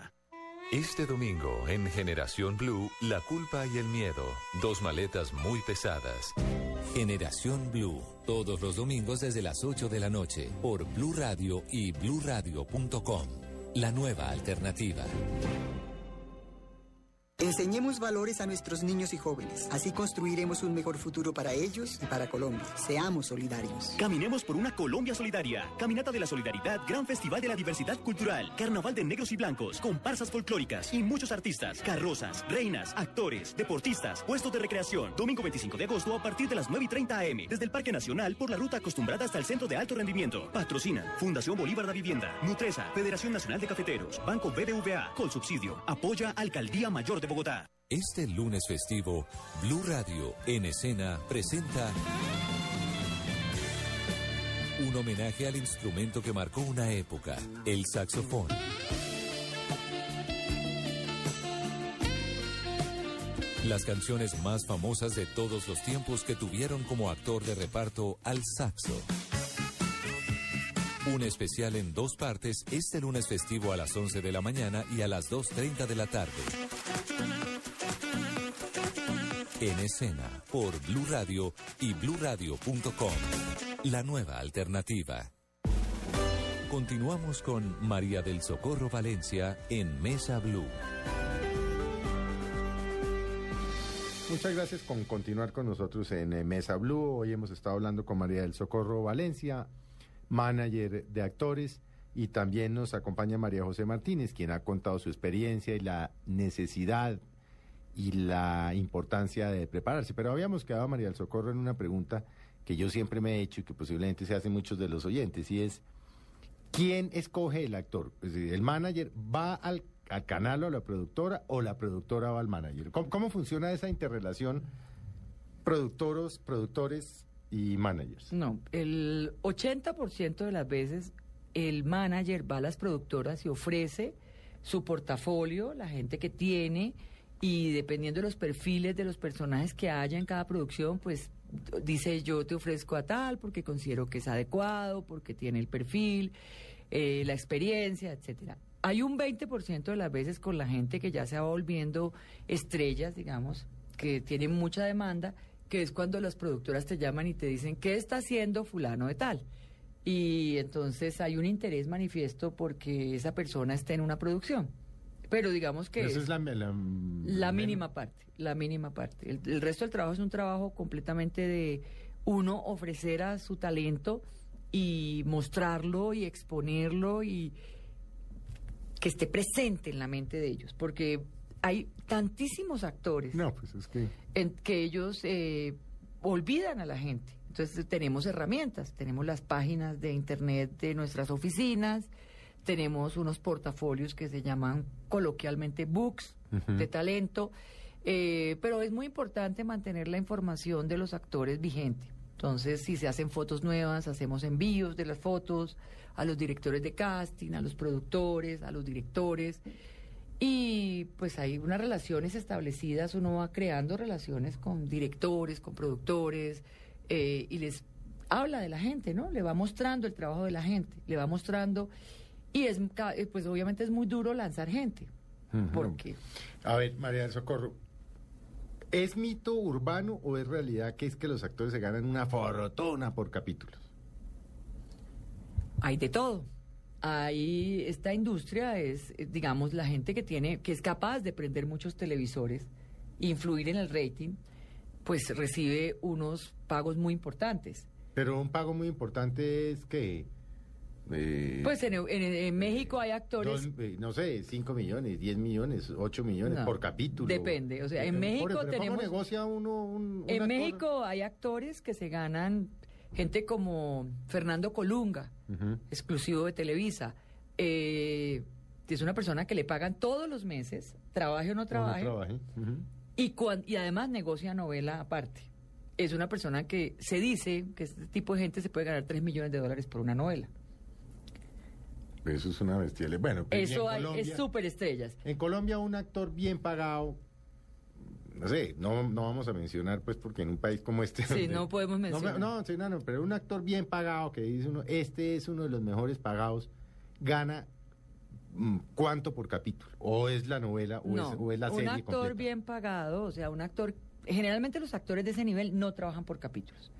Este domingo en Generación Blue, La culpa y el miedo, dos maletas muy pesadas. Generación Blue, todos los domingos desde las 8 de la noche, por Blue Radio y bluradio.com, la nueva alternativa. Enseñemos valores a nuestros niños y jóvenes. Así construiremos un mejor futuro para ellos y para Colombia. Seamos solidarios. Caminemos por una Colombia solidaria. Caminata de la Solidaridad, Gran Festival de la Diversidad Cultural, Carnaval de Negros y Blancos, comparsas folclóricas y muchos artistas, carrozas, reinas, actores, deportistas, puestos de recreación. Domingo 25 de agosto a partir de las 9 y 30 am, desde el Parque Nacional por la ruta acostumbrada hasta el Centro de Alto Rendimiento. Patrocinan Fundación Bolívar de Vivienda, Nutresa, Federación Nacional de Cafeteros, Banco BBVA, Colsubsidio, apoya Alcaldía Mayor de Este lunes festivo, Blue Radio en escena presenta un homenaje al instrumento que marcó una época, el saxofón. Las canciones más famosas de todos los tiempos que tuvieron como actor de reparto al saxo. Un especial en dos partes este lunes festivo a las 11 de la mañana y a las 2.30 de la tarde. En escena por Blue Radio y bluradio.com. La nueva alternativa. Continuamos con María del Socorro Valencia en Mesa Blue. Muchas gracias por continuar con nosotros en eh, Mesa Blue. Hoy hemos estado hablando con María del Socorro Valencia, manager de actores, y también nos acompaña María José Martínez, quien ha contado su experiencia y la necesidad y la importancia de prepararse. Pero habíamos quedado, María del Socorro, en una pregunta que yo siempre me he hecho y que posiblemente se hacen muchos de los oyentes, y es, ¿quién escoge el actor? ¿el manager va al, al canal o a la productora o la productora va al manager? ¿Cómo, cómo funciona esa interrelación productoros, productores y managers? No, el 80% de las veces el manager va a las productoras y ofrece su portafolio, la gente que tiene, y dependiendo de los perfiles de los personajes que haya en cada producción, pues dice yo te ofrezco a tal porque considero que es adecuado, porque tiene el perfil, eh, la experiencia, etcétera. Hay un 20% de las veces con la gente que ya se va volviendo estrellas, digamos, que tienen mucha demanda, que es cuando las productoras te llaman y te dicen, ¿qué está haciendo fulano de tal? Y entonces hay un interés manifiesto porque esa persona esté en una producción. Pero digamos que... Esa es la, la, la mínima parte, la mínima parte. El, el, resto del trabajo es un trabajo completamente de uno ofrecer a su talento y mostrarlo y exponerlo y que esté presente en la mente de ellos, porque hay tantísimos actores no, pues es que... En, que ellos eh, olvidan a la gente. Entonces tenemos herramientas, tenemos las páginas de internet de nuestras oficinas, tenemos unos portafolios que se llaman coloquialmente books uh -huh. de talento, eh, pero es muy importante mantener la información de los actores vigente. Entonces, si se hacen fotos nuevas, hacemos envíos de las fotos a los directores de casting, a los productores, a los directores. Y pues hay unas relaciones establecidas, uno va creando relaciones con directores, con productores, eh, y les habla de la gente, ¿no? Le va mostrando el trabajo de la gente, le va mostrando y es eh, pues obviamente es muy duro lanzar gente. Porque A ver, María del Socorro, ¿es mito urbano o es realidad que es que los actores se ganan una fortuna por capítulos? hay de todo. Ahí esta industria es, eh, digamos, la gente que tiene, que es capaz de prender muchos televisores, influir en el rating, pues recibe unos pagos muy importantes. Pero un pago muy importante es que... eh, Pues en, en- en México hay actores. dos, eh, no sé, 5 millones, 10 millones, 8 millones No, por capítulo. depende, o sea, en Eh, México pero ¿cómo tenemos- negocia uno un, un En actor? México hay actores que se ganan, gente como Fernando Colunga, exclusivo de Televisa. Eh, es una persona que le pagan todos los meses, trabaje o no O no trabaje, y, cuan- y además negocia novela aparte. Es una persona que se dice que este tipo de gente se puede ganar 3 millones de dólares por una novela. Eso es una bestialidad. Bueno, pues, Eso en hay, Colombia- es súper estrellas. En Colombia un actor bien pagado, no sé, no, no vamos a mencionar pues porque en un país como este... Sí, no podemos No, mencionar. No, sí, no, no, pero un actor bien pagado que dice uno, este es uno de los mejores pagados, gana mm, cuánto por capítulo, o es la novela o, No, es, o es la un serie actor completa. bien pagado, o sea, un actor... Generalmente los actores de ese nivel no trabajan por capítulos.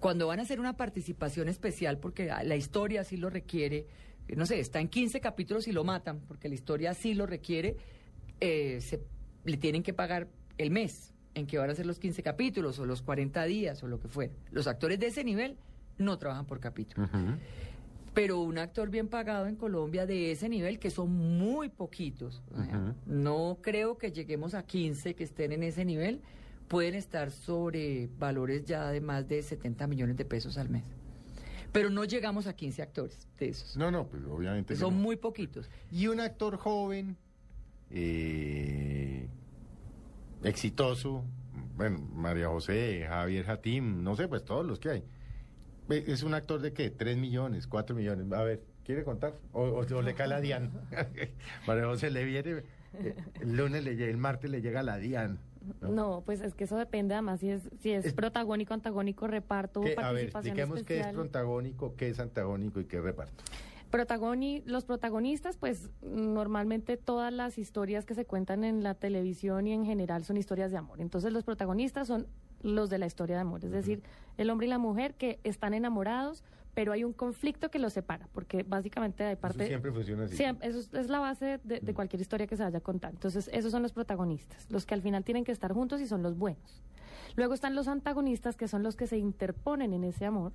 Cuando van a hacer una participación especial, porque la historia así lo requiere, no sé, está en 15 capítulos y lo matan, porque la historia así lo requiere, eh, se, le tienen que pagar el mes en que van a hacer los 15 capítulos o los 40 días o lo que fuera. Los actores de ese nivel no trabajan por capítulo. Pero un actor bien pagado en Colombia de ese nivel, que son muy poquitos, no creo que lleguemos a 15 que estén en ese nivel, pueden estar sobre valores ya de más de 70 millones de pesos al mes. Pero no llegamos a 15 actores de esos. No, no, pues obviamente. Son no. muy poquitos. Y un actor joven, eh, exitoso, bueno, María José, Javier Jatim, no sé, pues todos los que hay. ¿Es un actor de qué? ¿Tres millones? ¿Cuatro millones? A ver, ¿quiere contar? ¿O, o- o le cae la Dian? María José le viene, eh, el lunes, le llega, el martes le llega la Dian. ¿no? No, pues es que eso depende además si es, si es, Es- protagónico, antagónico, reparto, a ver, expliquemos qué es protagónico, qué es antagónico y qué reparto. Protagoni- los protagonistas, pues normalmente todas las historias que se cuentan en la televisión y en general son historias de amor. Entonces los protagonistas son los de la historia de amor, es decir, el hombre y la mujer que están enamorados, pero hay un conflicto que los separa, porque básicamente hay parte... Eso siempre funciona así. Siempre, eso es, es la base de, de cualquier historia que se vaya a contar. Entonces, esos son los protagonistas, los que al final tienen que estar juntos y son los buenos. Luego están los antagonistas, que son los que se interponen en ese amor,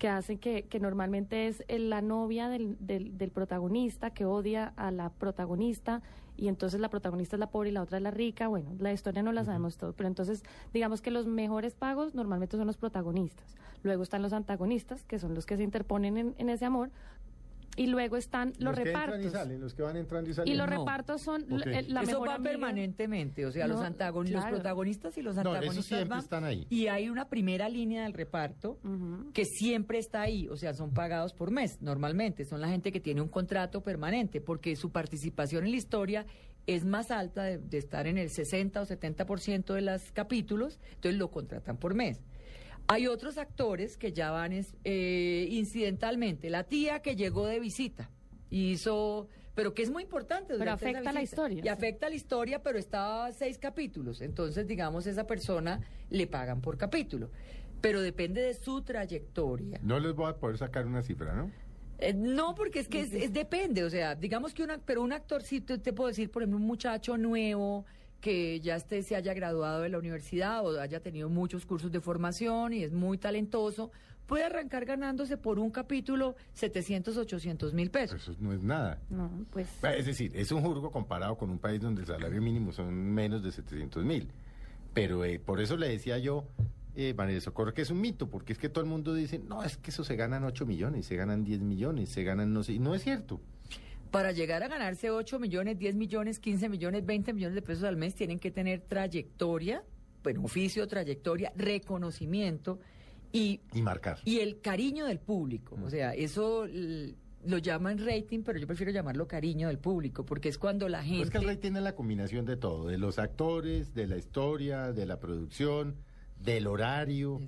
que hacen que, que normalmente es el- la novia del, del, del protagonista que odia a la protagonista y entonces la protagonista es la pobre y la otra es la rica. Bueno, la historia no la sabemos todo, pero entonces digamos que los mejores pagos normalmente son los protagonistas. Luego están los antagonistas, que son los que se interponen en, en ese amor. Y luego están los, que entran y repartos. salen, los que van entrando y Y saliendo. los repartos son Ok. la, la Eso mejor va amiga. permanentemente, o sea, los, No, antagon- los claro. protagonistas y los antagonistas siempre van, están ahí. Y hay una primera línea del reparto que siempre está ahí, o sea, son pagados por mes, normalmente, son la gente que tiene un contrato permanente, porque su participación en la historia es más alta de, de estar en el 60 o 70% de los capítulos, entonces lo contratan por mes. Hay otros actores que ya van es- eh, incidentalmente, la tía que llegó de visita y hizo, pero que es muy importante. Pero afecta la visita. historia, Y sí. afecta la historia, pero está a seis capítulos. Entonces, digamos, esa persona le pagan por capítulo. Pero depende de su trayectoria. No les voy a poder sacar una cifra, ¿no? Eh, no, porque es que es, es depende, o sea, digamos que una, pero un actor sí te, te puedo decir, por ejemplo, un muchacho nuevo que ya esté, se haya graduado de la universidad o haya tenido muchos cursos de formación y es muy talentoso, puede arrancar ganándose por un capítulo 700, 800 mil pesos. Eso no es nada. No, pues... Es decir, es un jurgo comparado con un país donde el salario mínimo son menos de 700 mil. Pero eh, por eso le decía yo, eh, María de Socorro, que es un mito, porque es que todo el mundo dice, no, es que eso se ganan 8 millones, se ganan 10 millones, se ganan no sé, y no es cierto. Para llegar a ganarse 8 millones, 10 millones, 15 millones, 20 millones de pesos al mes, tienen que tener trayectoria, bueno, oficio, trayectoria, reconocimiento y, Y marcar. y el cariño del público. O sea, eso lo llaman rating, pero yo prefiero llamarlo cariño del público, porque es cuando la gente... Pues que el rey tiene la combinación de todo, de los actores, de la historia, de la producción, del horario.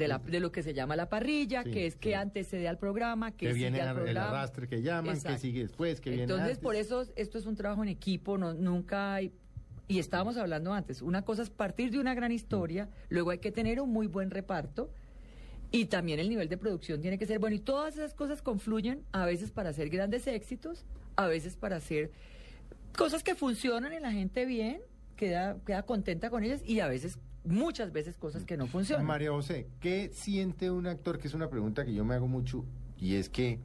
De, la, de lo que se llama la parrilla, Sí, que es que antecede al programa, que, Que sigue viene al ar- el programa. arrastre que llaman, que Exacto. sigue después, que viene Entonces, por eso esto es un trabajo en equipo, no, nunca hay... Y estábamos hablando antes, una cosa es partir de una gran historia, luego hay que tener un muy buen reparto y también el nivel de producción tiene que ser bueno. Y todas esas cosas confluyen a veces para hacer grandes éxitos, a veces para hacer cosas que funcionan en la gente bien, queda, queda contenta con ellas y a veces, muchas veces cosas que no funcionan. María José, ¿qué siente un actor? Que es una pregunta que yo me hago mucho y es que,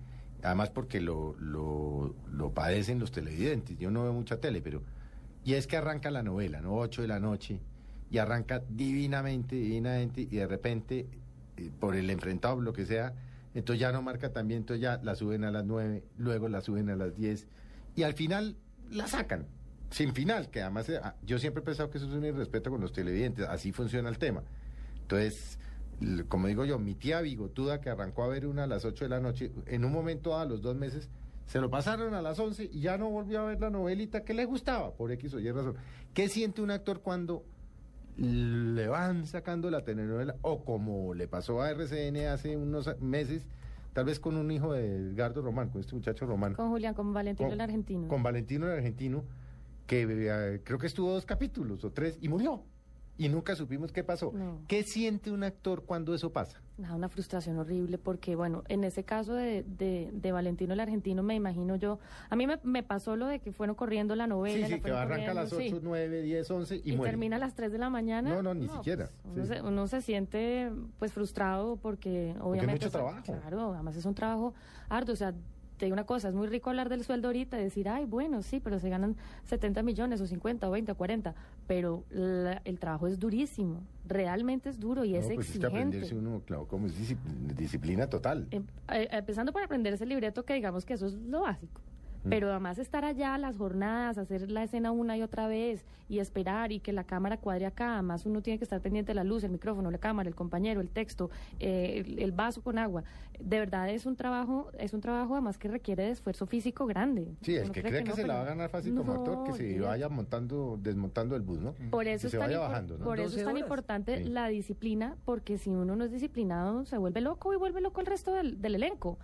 además porque lo, lo, lo padecen los televidentes, yo no veo mucha tele, pero... Y es que arranca la novela, ¿no? 8 de la noche, y arranca divinamente, divinamente, y de repente, eh, por el enfrentado, lo que sea, entonces ya no marca también, entonces ya la suben a las 9, luego la suben a las 10, y al final la sacan, sin final, que además eh, ah, yo siempre he pensado que eso es un irrespeto con los televidentes, así funciona el tema. Entonces, como digo yo, mi tía bigotuda que arrancó a ver una a las 8 de la noche, en un momento a los dos meses, se lo pasaron a las 11 y ya no volvió a ver la novelita que le gustaba, por X o Y razón. ¿Qué siente un actor cuando le van sacando la telenovela? O como le pasó a RCN hace unos meses, tal vez con un hijo de Edgardo Román, con este muchacho Román. Con Julián, con Valentino el argentino. Con Valentino el argentino, que eh, creo que estuvo dos capítulos o tres y murió. Y nunca supimos qué pasó. No. ¿Qué siente un actor cuando eso pasa? Da una frustración horrible porque, bueno, en ese caso de, de, de Valentino el argentino, me imagino yo, a mí me, me pasó lo de que fueron corriendo la novela. sí, la sí, que fueron arranca a las corriendo, 8, sí. 9, 10, 11 y, y muere. termina a las 3 de la mañana. No, no, ni siquiera. pues, uno, se, uno se siente pues frustrado porque obviamente... mucho o sea, trabajo. Claro, además es un trabajo arduo, o sea... Te digo una cosa, es muy rico hablar del sueldo ahorita y decir, ay, bueno, sí, pero se ganan 70 millones o 50 o 20 o 40, pero la- el trabajo es durísimo, realmente es duro y es No, pues es que exigente. aprenderse uno, claro, como es discipl- disciplina total. Em- eh, empezando por aprenderse el libreto, que digamos que eso es lo básico. Pero además estar allá, las jornadas, hacer la escena una y otra vez y esperar y que la cámara cuadre acá. Además uno tiene que estar pendiente de la luz, el micrófono, la cámara, el compañero, el texto, eh, el, el vaso con agua. De verdad es un trabajo, es un trabajo además que requiere de esfuerzo físico grande. Sí, el que cree que, no, se la va a ganar fácil como actor, que se vaya montando, desmontando el bus, ¿no? Por eso, que es se tan, bajando, ¿no? por eso es 12 tan horas. importante Sí. la disciplina, porque si uno no es disciplinado, se vuelve loco y vuelve loco el resto del, del elenco.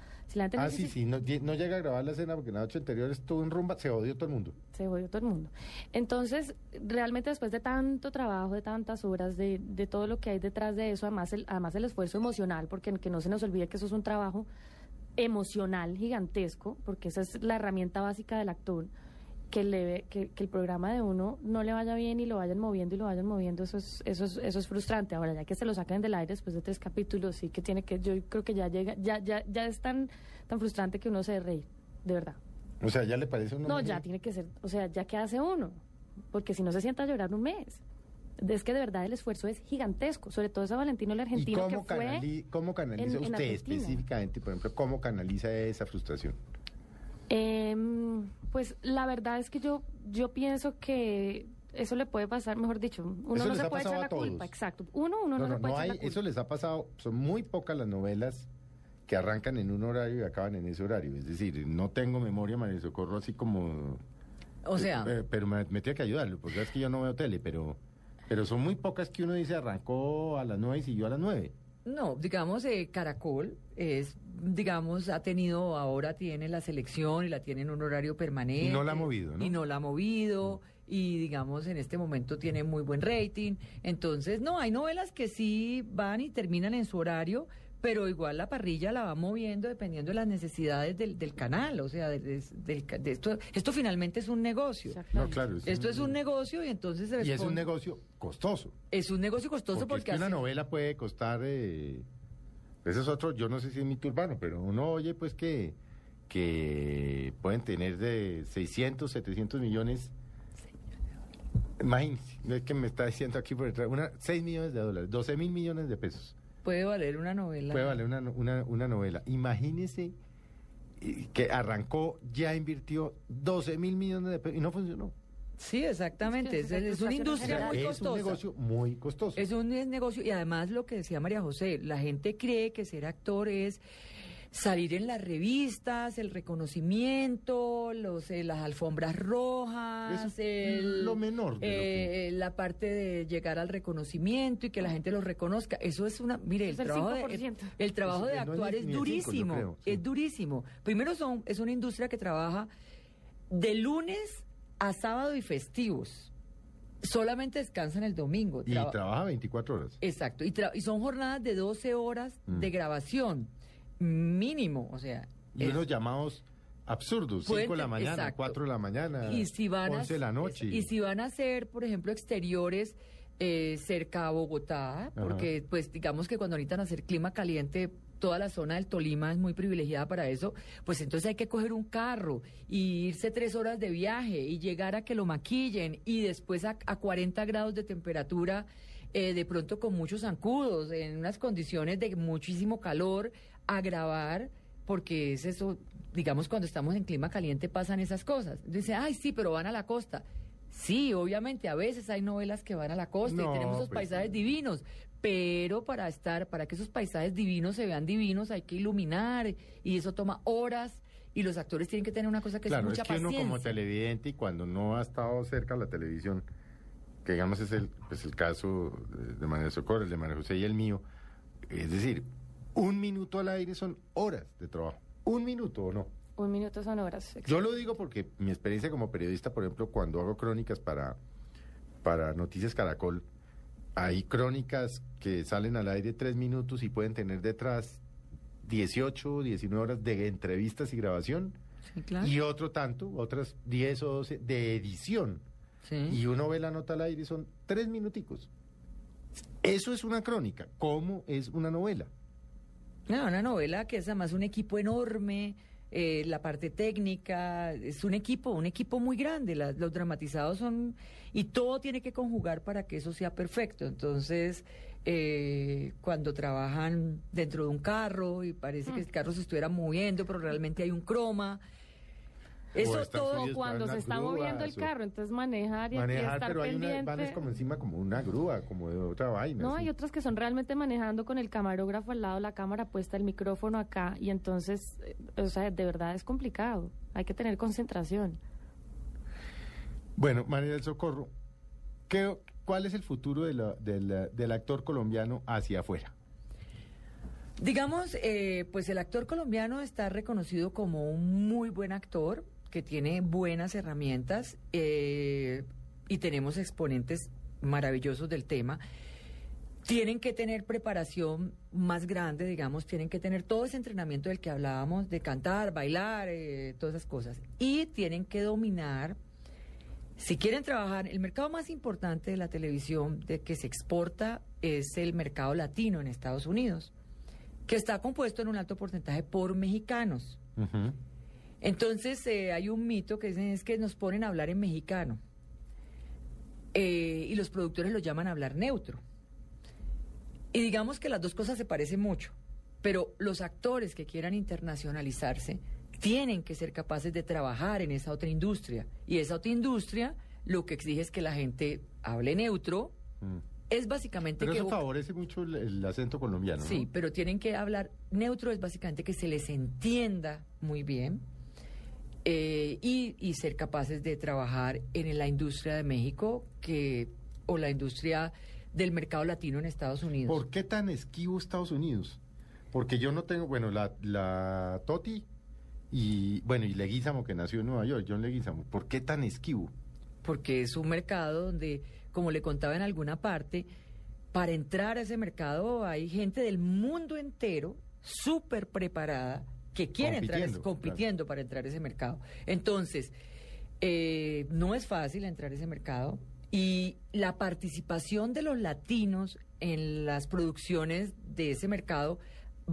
Ah, sí, sí, no, lle- no llega a grabar la escena porque la noche anterior estuvo en rumba, se odió todo el mundo. se jodió todo el mundo. Entonces, realmente después de tanto trabajo, de tantas horas, de, de todo lo que hay detrás de eso, además el, además el esfuerzo emocional, porque que no se nos olvide que eso es un trabajo emocional gigantesco, porque esa es la herramienta básica del actor, que, le, que, que el programa de uno no le vaya bien y lo vayan moviendo y lo vayan moviendo, eso es, eso es, eso es frustrante. Ahora, ya que se lo saquen del aire después de tres capítulos, sí que tiene que, yo creo que ya llega, ya, ya, ya es tan, tan frustrante que uno se reír, de verdad. O sea, ya le parece uno No, ya tiene que ser, o sea, ya que hace uno, porque si no se sienta a llorar un mes. Es que de verdad el esfuerzo es gigantesco, sobre todo ese Valentino el ¿Y argentino cómo, que fue canali- cómo canaliza en- usted específicamente, por ejemplo, cómo canaliza esa frustración? Em, pues la verdad es que yo yo pienso que eso le puede pasar, mejor dicho, uno Eso no se puede echar la culpa, exacto. Uno uno no, No, no, le puede no echar hay, la culpa. eso les ha pasado, son muy pocas las novelas que arrancan en un horario y acaban en ese horario. Es decir, no tengo memoria, María Socorro, así como... O sea- Eh, eh, pero me, me tiene que ayudarlo, porque es que yo no veo tele, pero, pero son muy pocas que uno dice arrancó a las nueve y siguió a las nueve. No, digamos, eh, Caracol es, digamos, ha tenido, ahora tiene la selección y la tiene en un horario permanente. Y no la ha movido, ¿no? Y no la ha movido. Y digamos, en este momento tiene muy buen rating. Entonces, no, hay novelas que sí van y terminan en su horario, pero igual la parrilla la va moviendo dependiendo de las necesidades del, del canal. O sea, de, de- de esto, esto finalmente es un negocio. No, claro. es Esto un- es un negocio y entonces se Y es un negocio costoso. Es un negocio costoso Porque, porque, es que una novela puede costar... Eh, ese es otro, yo no sé si es mito urbano, pero uno oye pues que, que pueden tener de 600, 700 millones. Imagínense, no es que me está diciendo aquí por detrás, una, 6 millones de dólares, 12 mil millones de pesos. Puede valer una novela. Puede valer una, una, una novela. Imagínese eh, que arrancó, ya invirtió 12 mil millones de pesos y no funcionó. Sí, exactamente. Es, Es es una industria muy es costosa. un negocio muy costoso. Es un es negocio y además lo que decía María José, la gente cree que ser actor es salir en las revistas, el reconocimiento, los, eh, las alfombras rojas, Eso es el- lo menor de lo que- eh, la parte de llegar al reconocimiento y que la gente los reconozca. Eso es una, mire, el Es el trabajo, de, 5%. el trabajo Es- de eh, no es actuar es durísimo, creo, sí. es durísimo. Primero son, es una industria que trabaja de lunes a sábado y festivos. Solamente descansan el domingo. Y Traba- trabaja 24 horas. Exacto, y, tra- y son jornadas de 12 horas Mm. de grabación, mínimo, o sea. Y es- unos llamados absurdos, Pueden 5 de la mañana, exacto. 4 de la mañana, y si van a, 11 de la noche. Y si van a hacer, por ejemplo, exteriores eh, cerca a Bogotá, porque pues digamos que cuando necesitan hacer clima caliente, toda la zona del Tolima es muy privilegiada para eso, pues entonces hay que coger un carro y irse tres horas de viaje y llegar a que lo maquillen y después a, a 40 grados de temperatura, eh, de pronto con muchos zancudos, en unas condiciones de muchísimo calor, a grabar porque es eso, digamos, cuando estamos en clima caliente pasan esas cosas. Dice, ay, sí, pero van a la costa. Sí, obviamente, a veces hay novelas que van a la costa No, y tenemos esos pues, paisajes divinos, pero para estar, para que esos paisajes divinos se vean divinos hay que iluminar y eso toma horas y los actores tienen que tener una cosa que claro, es mucha es que uno paciencia. como televidente y cuando no ha estado cerca de la televisión, que digamos es el, pues el caso de, de María Socorro, el de María José y el mío, es decir, un minuto al aire son horas de trabajo. Un minuto o no. Un minuto son horas. Yo lo digo porque mi experiencia como periodista, por ejemplo, cuando hago crónicas para, para Noticias Caracol, hay crónicas que salen al aire tres minutos y pueden tener detrás 18, 19 horas de entrevistas y grabación. Sí, claro. Y otro tanto, otras 10 o 12 de edición. Y uno ve la nota al aire y son tres minuticos. Eso es una crónica. ¿Cómo es una novela? No, una novela que es además un equipo enorme, eh, la parte técnica, es un equipo, un equipo muy grande. la- los dramatizados son. Y todo tiene que conjugar para que eso sea perfecto. Entonces, eh, cuando trabajan dentro de un carro y parece que el carro se estuviera moviendo, pero realmente hay un croma. Eso todo. subidos Cuando se está moviendo el carro, entonces manejar y Manejar, estar pero hay una, pendiente. van es como encima como una grúa, como de otra vaina. No, así. hay otras que son realmente manejando con el camarógrafo al lado, la cámara puesta, el micrófono acá, y entonces, eh, o sea, de verdad es complicado. Hay que tener concentración. Bueno, María del Socorro, ¿qué, ¿cuál es el futuro de la- de la- del actor colombiano hacia afuera? Digamos, eh, pues el actor colombiano está reconocido como un muy buen actor, que tiene buenas herramientas eh, y tenemos exponentes maravillosos del tema. Tienen que tener preparación más grande, digamos, tienen que tener todo ese entrenamiento del que hablábamos, de cantar, bailar, eh, todas esas cosas. Y tienen que dominar, si quieren trabajar, el mercado más importante de la televisión de que se exporta es el mercado latino en Estados Unidos que está compuesto en un alto porcentaje por mexicanos. Entonces eh, hay un mito que dicen es que nos ponen a hablar en mexicano Eh, y los productores lo llaman a hablar neutro. Y digamos que las dos cosas se parecen mucho, pero los actores que quieran internacionalizarse tienen que ser capaces de trabajar en esa otra industria. Y esa otra industria lo que exige es que la gente hable neutro. Es básicamente Pero que eso favorece mucho el, el acento colombiano, ¿no? Sí, pero tienen que hablar neutro, es básicamente que se les entienda muy bien eh, y, y ser capaces de trabajar en la industria de México que o la industria del mercado latino en Estados Unidos. ¿Por qué tan esquivo Estados Unidos? Porque yo no tengo, bueno, la, la Toti y, bueno, y Leguízamo, que nació en Nueva York, John Leguízamo, ¿por qué tan esquivo? porque es un mercado donde, como le contaba en alguna parte, para entrar a ese mercado hay gente del mundo entero súper preparada que quiere entrar, Compitiendo, para entrar a ese mercado. Entonces, eh, no es fácil entrar a ese mercado y la participación de los latinos en las producciones de ese mercado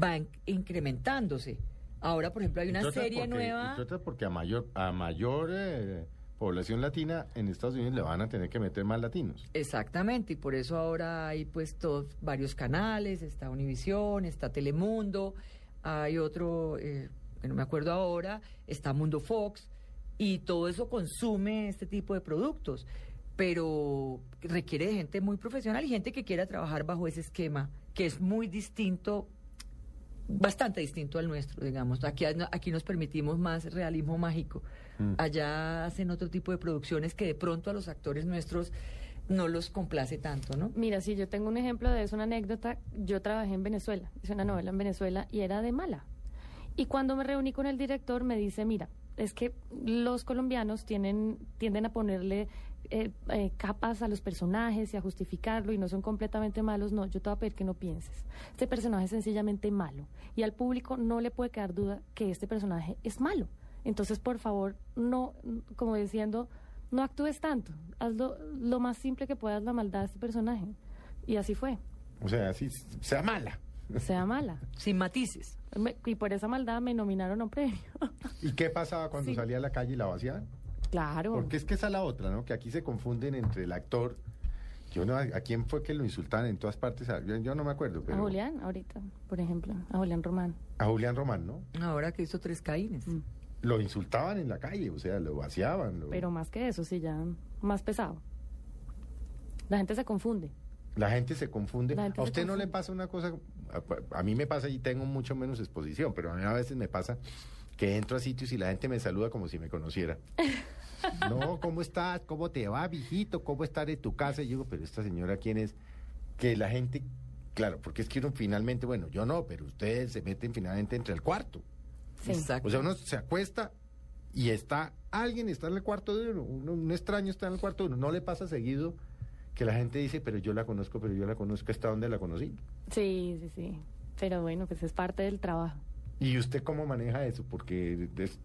va in- incrementándose. Ahora, por ejemplo, hay una serie porque- nueva. porque a mayor, a mayor eh, población latina en Estados Unidos le van a tener que meter más latinos. Exactamente, y por eso ahora hay pues todos varios canales, está Univisión, está Telemundo, hay otro, eh, no me acuerdo ahora, está Mundo Fox, y todo eso consume este tipo de productos, pero requiere de gente muy profesional y gente que quiera trabajar bajo ese esquema, que es muy distinto bastante distinto al nuestro, digamos. Aquí, aquí nos permitimos más realismo mágico. Mm. Allá hacen otro tipo de producciones que de pronto a los actores nuestros no los complace tanto, ¿no? Mira, si yo tengo un ejemplo de eso, una anécdota, yo trabajé en Venezuela, hice una novela en Venezuela y era de mala. Y cuando me reuní con el director me dice, mira, es que los colombianos tienen, tienden a ponerle eh, eh, capas a los personajes y a justificarlo y no son completamente malos. No, yo te voy a pedir que no pienses. Este personaje es sencillamente malo y al público no le puede quedar duda que este personaje es malo. Entonces, por favor, no, como diciendo, no actúes tanto. Hazlo lo más simple que puedas la maldad de este personaje. Y así fue. O sea, así sea mala. Sea mala. Sin matices. Me- y por esa maldad me nominaron a un premio. ¿Y qué pasaba cuando Sí. salía a la calle y la vaciaban? Claro. Porque es que esa es la otra, ¿no? Que aquí se confunden entre el actor. Yo no, ¿A quién fue que lo insultaban en todas partes? Yo, yo no me acuerdo, A pero. Julián, ahorita, por ejemplo. A Julián Román. A Julián Román, ¿no? Ahora que hizo tres caínes. Lo insultaban en la calle, o sea, lo vaciaban. lo- Pero más que eso, sí, ya más pesado. La gente se confunde. La gente se confunde. Gente a usted no le pasa una cosa, a, a mí me pasa y tengo mucho menos exposición, pero a mí a veces me pasa que entro a sitios y la gente me saluda como si me conociera. No, ¿cómo estás? ¿Cómo te va, viejito? ¿Cómo estar en tu casa? Y yo digo, pero esta señora, ¿quién es? Que la gente, claro, porque es que uno finalmente, bueno, yo no, pero ustedes se meten finalmente entre el cuarto. Sí. Exacto. O sea, uno se acuesta y está, alguien está en el cuarto de uno, uno- un extraño está en el cuarto de uno. No le pasa seguido que la gente dice, pero yo la conozco, pero yo la conozco, ¿hasta dónde la conocí? Sí, sí, sí. Pero bueno, pues es parte del trabajo. ¿Y usted cómo maneja eso? Porque es-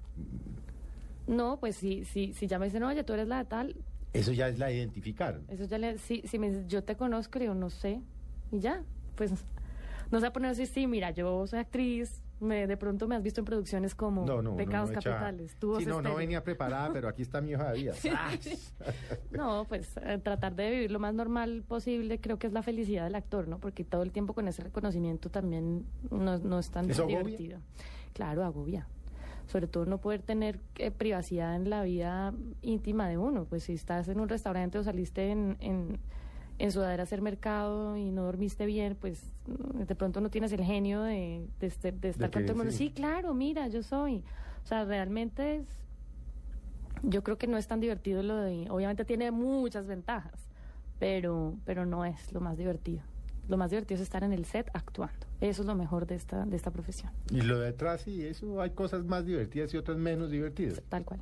No, pues si, si, si ya me dicen, oye, tú eres la de tal, eso ya es la identificar. eso ya le... Si, si me dices, yo te conozco, digo, no sé. Y ya, pues no se va a poner así, sí, mira, yo soy actriz, me, de pronto me has visto en producciones como No, Pecados no echa- Capitales. Sí, no, no venía preparada, pero aquí está mi hoja de vida. No, pues eh, tratar de vivir lo más normal posible creo que es la felicidad del actor, ¿no? Porque todo el tiempo con ese reconocimiento también no, no es tan ¿Eso agobia? divertido. Claro, agobia. Sobre todo no poder tener eh, privacidad en la vida íntima de uno. Pues si estás en un restaurante o saliste en, en, en sudadera a hacer mercado y no dormiste bien, pues de pronto no tienes el genio de, de, este- de estar con que todo el mundo. sí. Sí, claro, mira, yo soy. O sea, realmente es, yo creo que no es tan divertido lo de, obviamente tiene muchas ventajas, pero, pero no es lo más divertido. Lo más divertido es estar en el set actuando. Eso es lo mejor de esta, de esta profesión, Y lo de atrás, sí, eso hay cosas más divertidas y otras menos divertidas. tal cual.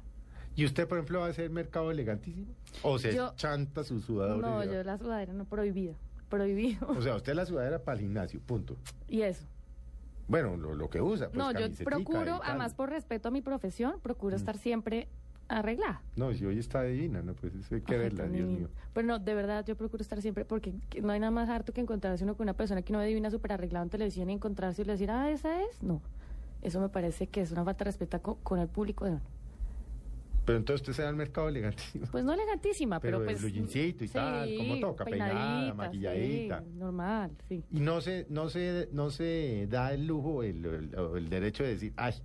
¿Y usted, por ejemplo, va a hacer mercado elegantísimo? ¿O se Yo- chanta su sudador? No, yo la sudadera no prohibido, prohibido. O sea, usted la sudadera para el gimnasio, punto. y eso. Bueno, lo, lo que usa. Pues, no, yo procuro. Mm. además por respeto a mi profesión, procuro estar siempre arreglada. No, si hoy está divina, ¿no? Pues eso hay que verla, Dios mío. Pero no, de verdad, yo procuro estar siempre, porque que no hay nada más harto que encontrarse uno con una persona que no adivina súper arreglado en televisión y encontrarse y le decir, ah, esa es. No. Eso me parece que es una falta de respeto co- con, el público de uno. Pero entonces usted se da al mercado elegantísimo. Pues no elegantísima, pero, Pero pues. blue jeansito y tal, como toca, peinada, maquilladita. sí, normal, sí. Y no se, no se, no se da el lujo, el, el- o el derecho de decir, ay,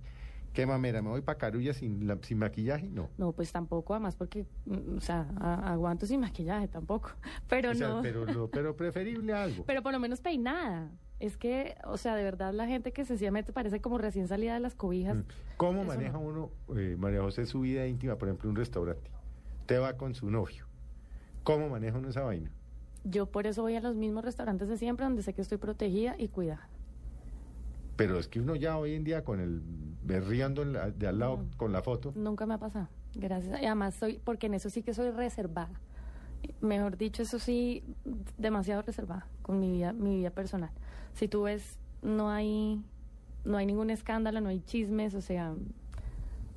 qué mamera, me voy para Carulla sin, la- sin maquillaje, no. No, pues tampoco, además, porque, mm, o sea, a- aguanto sin maquillaje tampoco. Pero O sea, no. pero, lo- pero preferible algo. Pero por lo menos peinada. Es que, o sea, de verdad la gente que sencillamente parece como recién salida de las cobijas. ¿Cómo Eso maneja no. uno, eh, María José, su vida íntima, por ejemplo, un restaurante? Usted va con su novio. ¿Cómo maneja uno esa vaina? Yo por eso voy a los mismos restaurantes de siempre donde sé que estoy protegida y cuidada. Pero es que uno ya hoy en día con el berriando en la- de al lado Mm. con la foto, Nunca me ha pasado. Gracias. Y además soy, porque en eso sí que soy reservada. Mejor dicho, eso sí, demasiado reservada con mi vida, mi vida personal. Si tú ves, no hay, no hay ningún escándalo, no hay chismes, o sea,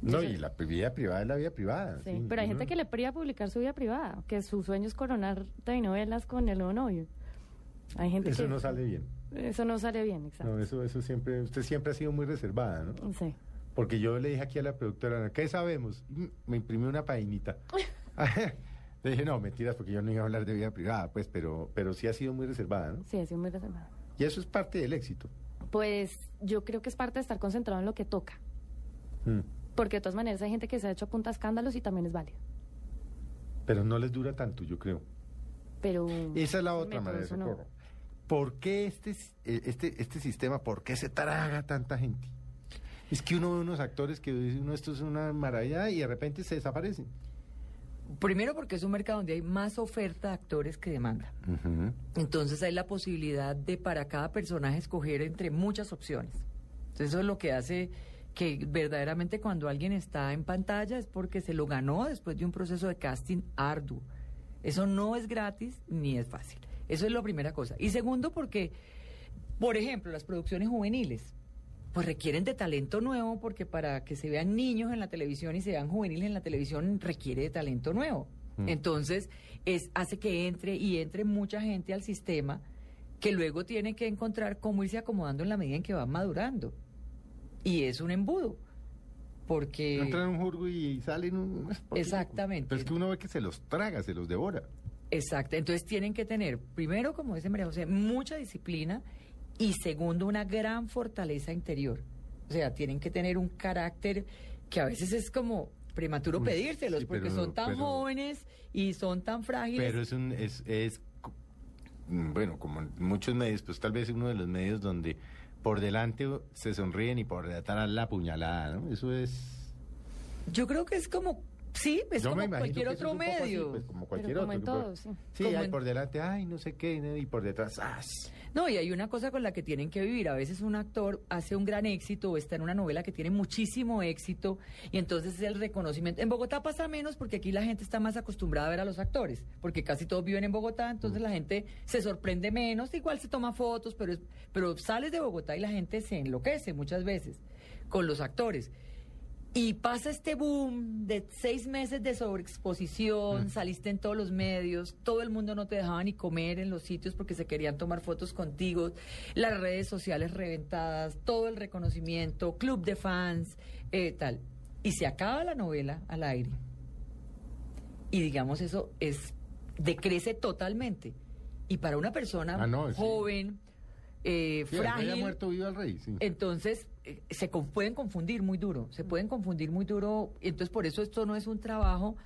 no, y la vida privada es la vida privada. sí. sí, Pero hay gente que le pría publicar su vida privada, que su sueño es coronar telenovelas con el nuevo novio. Hay gente Eso que no sale bien. eso no sale bien, exacto. No, eso, eso siempre, usted siempre ha sido muy reservada, ¿no? Sí. Porque yo le dije aquí a la productora, ¿qué sabemos? Me imprimió una paginita. le dije, no, mentiras, porque yo no iba a hablar de vida privada, pues, pero, pero sí ha sido muy reservada, ¿no? Sí, ha sido muy reservada. Y eso es parte del éxito. Pues yo creo que es parte de estar concentrado en lo que toca. Mm. Porque de todas maneras hay gente que se ha hecho a punta escándalos y también es válido. Pero no les dura tanto, yo creo. Pero. Esa es la ese otra manera de no. ¿por qué este, este, este sistema, por qué se traga tanta gente? Es que uno ve unos actores que dice, uno, esto es una maravilla y de repente se desaparecen. Primero porque es un mercado donde hay más oferta de actores que demanda. Entonces hay la posibilidad de para cada personaje escoger entre muchas opciones. Entonces eso es lo que hace que verdaderamente cuando alguien está en pantalla es porque se lo ganó después de un proceso de casting arduo. Eso no es gratis ni es fácil. Eso es la primera cosa. Y segundo porque, por ejemplo, las producciones juveniles pues requieren de talento nuevo porque para que se vean niños en la televisión y se vean juveniles en la televisión requiere de talento nuevo. Mm. Entonces, es hace que entre y entre mucha gente al sistema que luego tiene que encontrar cómo irse acomodando en la medida en que van madurando. Y es un embudo. Porque Entran en un jurgo y salen un... Exactamente. Pero es que uno ve que se los traga, se los devora. Exacto, entonces tienen que tener, primero, como dice María José, mucha disciplina y segundo, una gran fortaleza interior. O sea, tienen que tener un carácter que a veces es como prematuro Uy, pedírselos sí, porque pero- son tan pero- jóvenes y son tan frágiles. Pero es un... Es, mm, bueno, como en muchos medios, pues tal vez uno de los medios donde por delante se sonríen y por detrás la puñalada, ¿no? Eso es... Yo creo que es como, sí, es Yo me como cualquier otro es así, medio. pues, como cualquier como otro. en todo, sí. Sí, Como hay en- por delante, ay, no sé qué, y por detrás, ¡ah! No, y hay una cosa con la que tienen que vivir. A veces un actor hace un gran éxito o está en una novela que tiene muchísimo éxito y entonces es el reconocimiento. En Bogotá pasa menos porque aquí la gente está más acostumbrada a ver a los actores, porque casi todos viven en Bogotá, entonces la gente se sorprende menos, igual se toma fotos, pero, es- pero sales de Bogotá y la gente se enloquece muchas veces con los actores. Y pasa este boom de seis meses de sobreexposición, saliste en todos los medios, todo el mundo no te dejaba ni comer en los sitios porque se querían tomar fotos contigo, las redes sociales reventadas, todo el reconocimiento, club de fans, eh, tal. Y se acaba la novela al aire. Y digamos eso es decrece totalmente. Y para una persona Ah, no, sí. Eh, Sí, frágil, ha muerto, viva el rey, sí. entonces, eh, se con- pueden confundir muy duro, se pueden confundir muy duro. Entonces, por eso esto no es un trabajo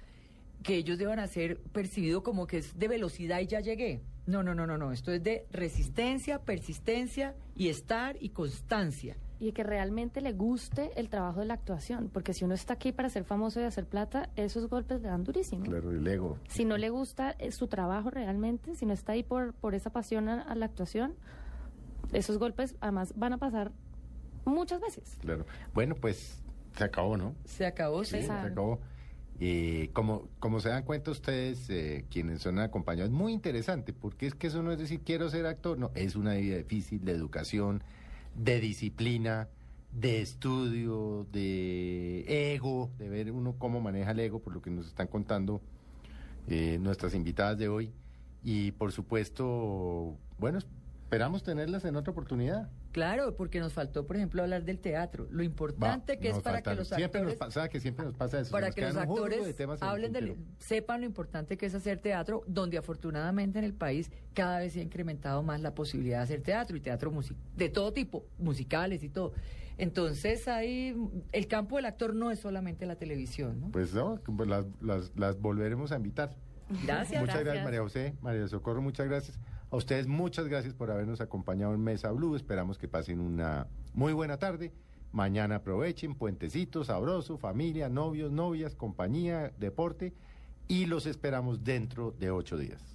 que ellos deban hacer percibido como que es de velocidad y ya llegué. No, no, no, no, no. Esto es de resistencia, persistencia y estar y constancia. y que realmente le guste el trabajo de la actuación, porque si uno está aquí para ser famoso y hacer plata, esos golpes le dan durísimo. Claro, el ego. Si no le gusta eh, su trabajo realmente, si no está ahí por, por esa pasión a, a la actuación, esos golpes además van a pasar muchas veces. Claro. Bueno, pues se acabó, ¿no? Se acabó, Sí, sí. se acabó. Y como, como se dan cuenta ustedes, eh, quienes son acompañados, es muy interesante, porque es que eso no es decir quiero ser actor, no, es una vida difícil de educación, de disciplina, de estudio, de ego, de ver uno cómo maneja el ego, por lo que nos están contando eh, nuestras invitadas de hoy. Y por supuesto, bueno, esperamos tenerlas en otra oportunidad. Claro, porque nos faltó, por ejemplo, hablar del teatro. Lo importante Va, que es para faltaron. que los Siempre actores... nos pasa que siempre nos pasa eso. para nos que los de actores temas hablen del, sepan lo importante que es hacer teatro, donde afortunadamente en el país cada vez se ha incrementado más la posibilidad de hacer teatro y teatro musi- de todo tipo, musicales y todo. Entonces ahí el campo del actor no es solamente la televisión, ¿no? Pues no, pues las, las, las volveremos a invitar. Gracias. Muchas gracias, Gracias. María José, María Socorro, muchas gracias. A ustedes muchas gracias por habernos acompañado en Mesa Blue. Esperamos que pasen una muy buena tarde. Mañana aprovechen, puentecito, sabroso, familia, novios, novias, compañía, deporte y los esperamos dentro de ocho días.